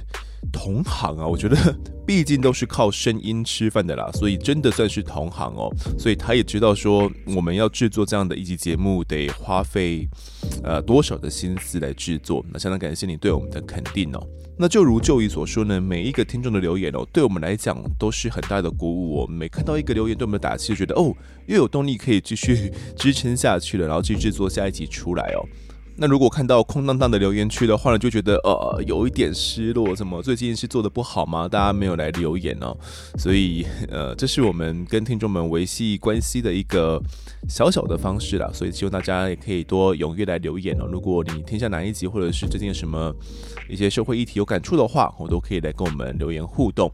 同行啊，我觉得 *laughs* 毕竟都是靠声音吃饭的啦，所以真的算是同行哦。所以他也知道说，我们要制作这样的一集节目，得花费呃多少的心思来制作。那相当感谢你对我们的肯定哦。那就如就义所说呢，每一个听众的留言哦，对我们来讲都是很大的鼓舞。我们每看到一个留言对我们的打气，就觉得哦，又有动力可以继续 *laughs* 支撑下去了，然后继续制作下一集出来哦。那如果看到空荡荡的留言区的话呢，就觉得呃有一点失落。怎么最近是做的不好吗？大家没有来留言哦，所以呃这是我们跟听众们维系关系的一个小小的方式啦。所以希望大家也可以多踊跃来留言哦。如果你听下哪一集，或者是最近有什么一些社会议题有感触的话，我都可以来跟我们留言互动。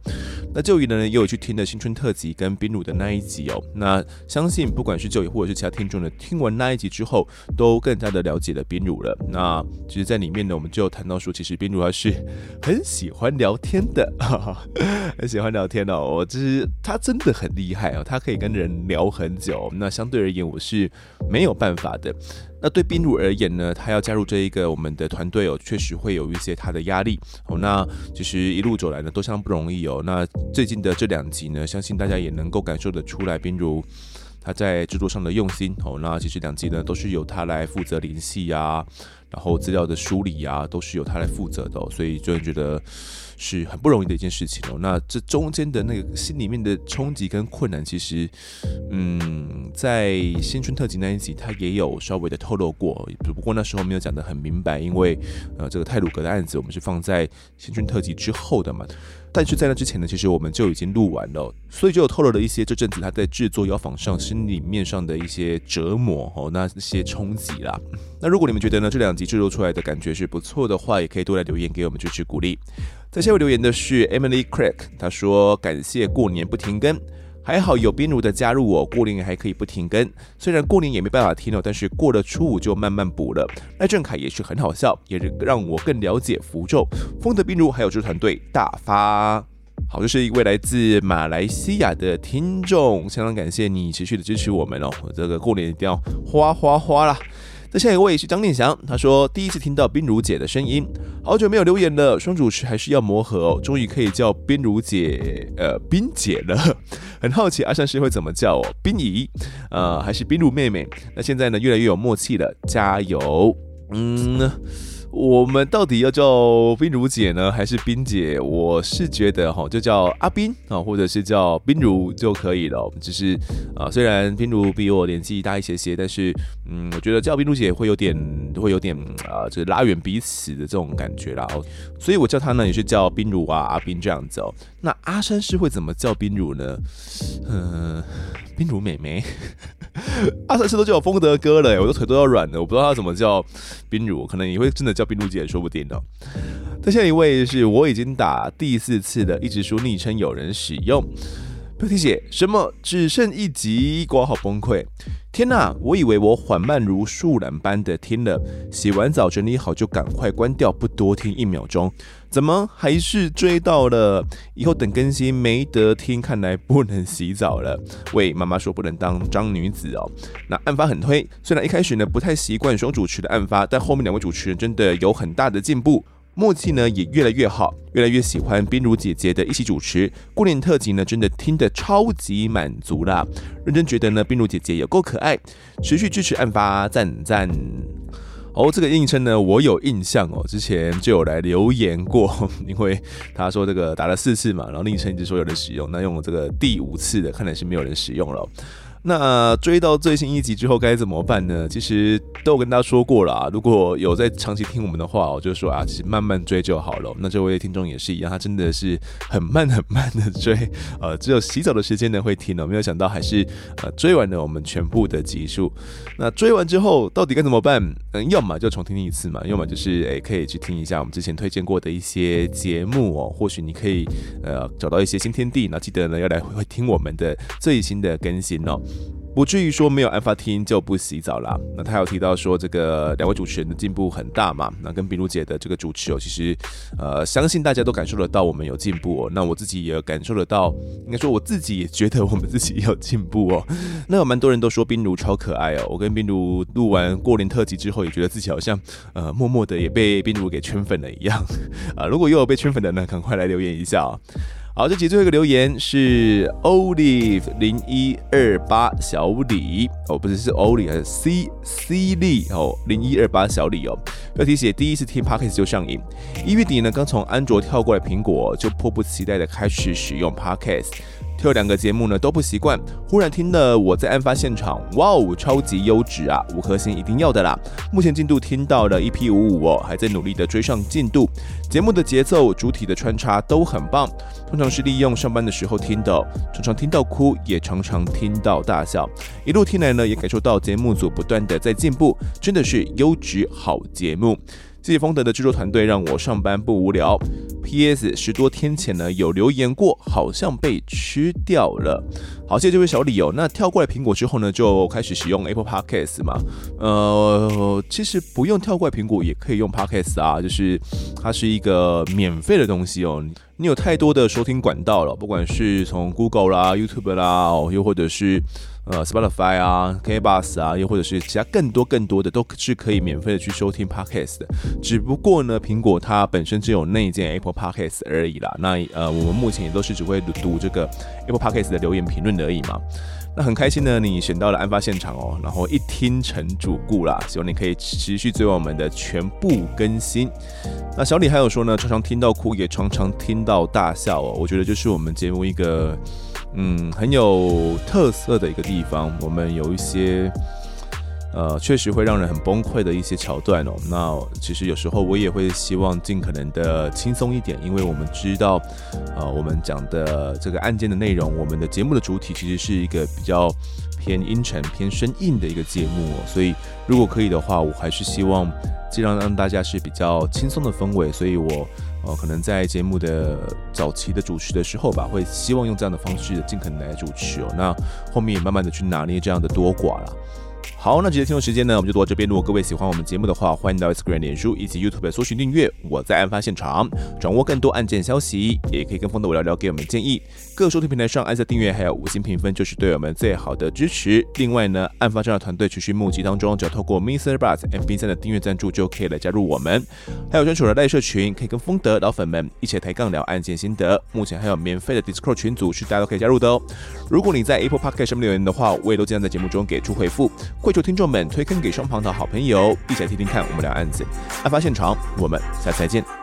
那就义呢也有去听的新春特辑跟彬如的那一集哦。那相信不管是就义或者是其他听众呢，听完那一集之后，都更加的了解了彬了，那其实，在里面呢，我们就谈到说，其实冰如还是很喜欢聊天的，*laughs* 很喜欢聊天哦。我就是他真的很厉害哦，他可以跟人聊很久。那相对而言，我是没有办法的。那对冰如而言呢，他要加入这一个我们的团队哦，确实会有一些他的压力哦。那其实一路走来呢，都相当不容易哦。那最近的这两集呢，相信大家也能够感受得出来，冰如。他在制作上的用心哦，那其实两集呢都是由他来负责联系啊，然后资料的梳理啊，都是由他来负责的，所以就觉得是很不容易的一件事情哦。那这中间的那个心里面的冲击跟困难，其实，嗯，在新春特辑那一集他也有稍微的透露过，只不过那时候没有讲得很明白，因为呃这个泰鲁格的案子我们是放在新春特辑之后的嘛。但是在那之前呢，其实我们就已经录完了，所以就透露了一些这阵子他在制作药房上心里面上的一些折磨哦，那些冲击啦。那如果你们觉得呢这两集制作出来的感觉是不错的话，也可以多来留言给我们支持鼓励。在下位留言的是 Emily Craig，他说感谢过年不停更。还好有冰如的加入，我过年还可以不停更。虽然过年也没办法听了，但是过了初五就慢慢补了。赖正凯也是很好笑，也让我更了解符咒。风德彬如还有这团队大发。好，这是一位来自马来西亚的听众，相当感谢你持续的支持我们哦。这个过年一定要花花花啦。那下一位是张念祥，他说第一次听到冰如姐的声音，好久没有留言了，双主持还是要磨合哦，终于可以叫冰如姐，呃，冰姐了。*laughs* 很好奇阿善师会怎么叫哦，冰姨，呃，还是冰如妹妹？那现在呢，越来越有默契了，加油，嗯。我们到底要叫冰如姐呢，还是冰姐？我是觉得哈，就叫阿冰啊，或者是叫冰如就可以了。只是啊，虽然冰如比我年纪大一些些，但是嗯，我觉得叫冰如姐会有点，会有点啊，就是拉远彼此的这种感觉啦。所以我叫她呢，也是叫冰如啊，阿冰这样子哦。那阿山是会怎么叫冰如呢？嗯，冰如妹妹。*laughs* 阿三师都叫我风德哥了，我的腿都要软了。我不知道他怎么叫冰乳，可能也会真的叫冰露姐，说不定呢。再下一位是我已经打第四次的，一直输昵称有人使用。标题写什么？只剩一集，括号崩溃。天哪！我以为我缓慢如树懒般的听了，洗完澡整理好就赶快关掉，不多听一秒钟。怎么还是追到了？以后等更新没得听，看来不能洗澡了。喂，妈妈说不能当脏女子哦。那案发很推，虽然一开始呢不太习惯双主持的案发，但后面两位主持人真的有很大的进步，默契呢也越来越好，越来越喜欢冰如姐姐的一起主持。过年特辑呢真的听得超级满足啦，认真觉得呢冰如姐姐也够可爱，持续支持案发，赞赞。哦，这个应称呢，我有印象哦，之前就有来留言过，*laughs* 因为他说这个打了四次嘛，然后昵称一直说有人使用，那用了这个第五次的，看来是没有人使用了。那追到最新一集之后该怎么办呢？其实都有跟大家说过了啊。如果有在长期听我们的话，我就说啊，其实慢慢追就好了。那这位听众也是一样，他真的是很慢很慢的追，*laughs* 呃，只有洗澡的时间呢会听哦。没有想到还是呃追完了我们全部的集数。那追完之后到底该怎么办？嗯，要么就重听一次嘛，要么就是诶、可以去听一下我们之前推荐过的一些节目哦。或许你可以呃找到一些新天地。那记得呢要来会听我们的最新的更新哦。不至于说没有案发听就不洗澡啦。那他有提到说，这个两位主持人的进步很大嘛。那跟冰如姐的这个主持哦，其实呃，相信大家都感受得到我们有进步哦。那我自己也感受得到，应该说我自己也觉得我们自己有进步哦。*laughs* 那有蛮多人都说冰如超可爱哦。我跟冰如录完过年特辑之后，也觉得自己好像呃，默默的也被冰如给圈粉了一样啊。*laughs* 如果又有被圈粉的呢，赶快来留言一下哦。好，这集最后一个留言是 Olive 零一二八小李哦，不是是 Olive 还是 C C 李哦，零一二八小李哦。标题写第一次听 Podcast 就上瘾，一月底呢刚从安卓跳过来苹果，就迫不及待的开始使用 Podcast。这两个节目呢都不习惯，忽然听了我在案发现场，哇哦，超级优质啊，五颗星一定要的啦。目前进度听到了 EP 五五哦，还在努力的追上进度。节目的节奏、主体的穿插都很棒，通常是利用上班的时候听的，常常听到哭，也常常听到大笑。一路听来呢，也感受到节目组不断的在进步，真的是优质好节目。谢谢丰德的制作团队，让我上班不无聊。P.S. 十多天前呢有留言过，好像被吃掉了。好，谢谢这位小李哦。那跳过来苹果之后呢，就开始使用 Apple Podcast 嘛。呃，其实不用跳过来苹果也可以用 Podcast 啊，就是它是一个免费的东西哦。你有太多的收听管道了，不管是从 Google 啦、YouTube 啦，又或者是。呃，Spotify 啊，K Bus 啊，又或者是其他更多更多的，都是可以免费的去收听 Podcast 的。只不过呢，苹果它本身只有内建 Apple Podcast 而已啦。那呃，我们目前也都是只会读这个 Apple Podcast 的留言评论而已嘛。那很开心呢，你选到了案发现场哦，然后一听成主顾啦，希望你可以持续追我们的全部更新。那小李还有说呢，常常听到哭，也常常听到大笑哦。我觉得就是我们节目一个。嗯，很有特色的一个地方。我们有一些，呃，确实会让人很崩溃的一些桥段哦。那其实有时候我也会希望尽可能的轻松一点，因为我们知道，呃，我们讲的这个案件的内容，我们的节目的主体其实是一个比较偏阴沉、偏生硬的一个节目哦。所以如果可以的话，我还是希望尽量让大家是比较轻松的氛围。所以我。哦，可能在节目的早期的主持的时候吧，会希望用这样的方式尽可能来主持哦。那后面也慢慢的去拿捏这样的多寡了。好，那今天听众时间呢，我们就到这边。如果各位喜欢我们节目的话，欢迎到 Instagram、脸书以及 YouTube 搜寻订阅。我在案发现场，掌握更多案件消息，也可以跟风的我聊聊，给我们建议。各收听平台上按下订阅，还有五星评分，就是对我们最好的支持。另外呢，案发这样的团队持续募集当中，只要透过 Mister Bus MB 三的订阅赞助，就可以来加入我们。还有专属的赖社群，可以跟风德老粉们一起抬杠聊案件心得。目前还有免费的 Discord 群组，是大家都可以加入的哦。如果你在 Apple Podcast 上面留言的话，我也都尽量在节目中给出回复。跪求听众们推坑给双旁的好朋友，一起来听听看我们聊案子。案发现场，我们下次再见。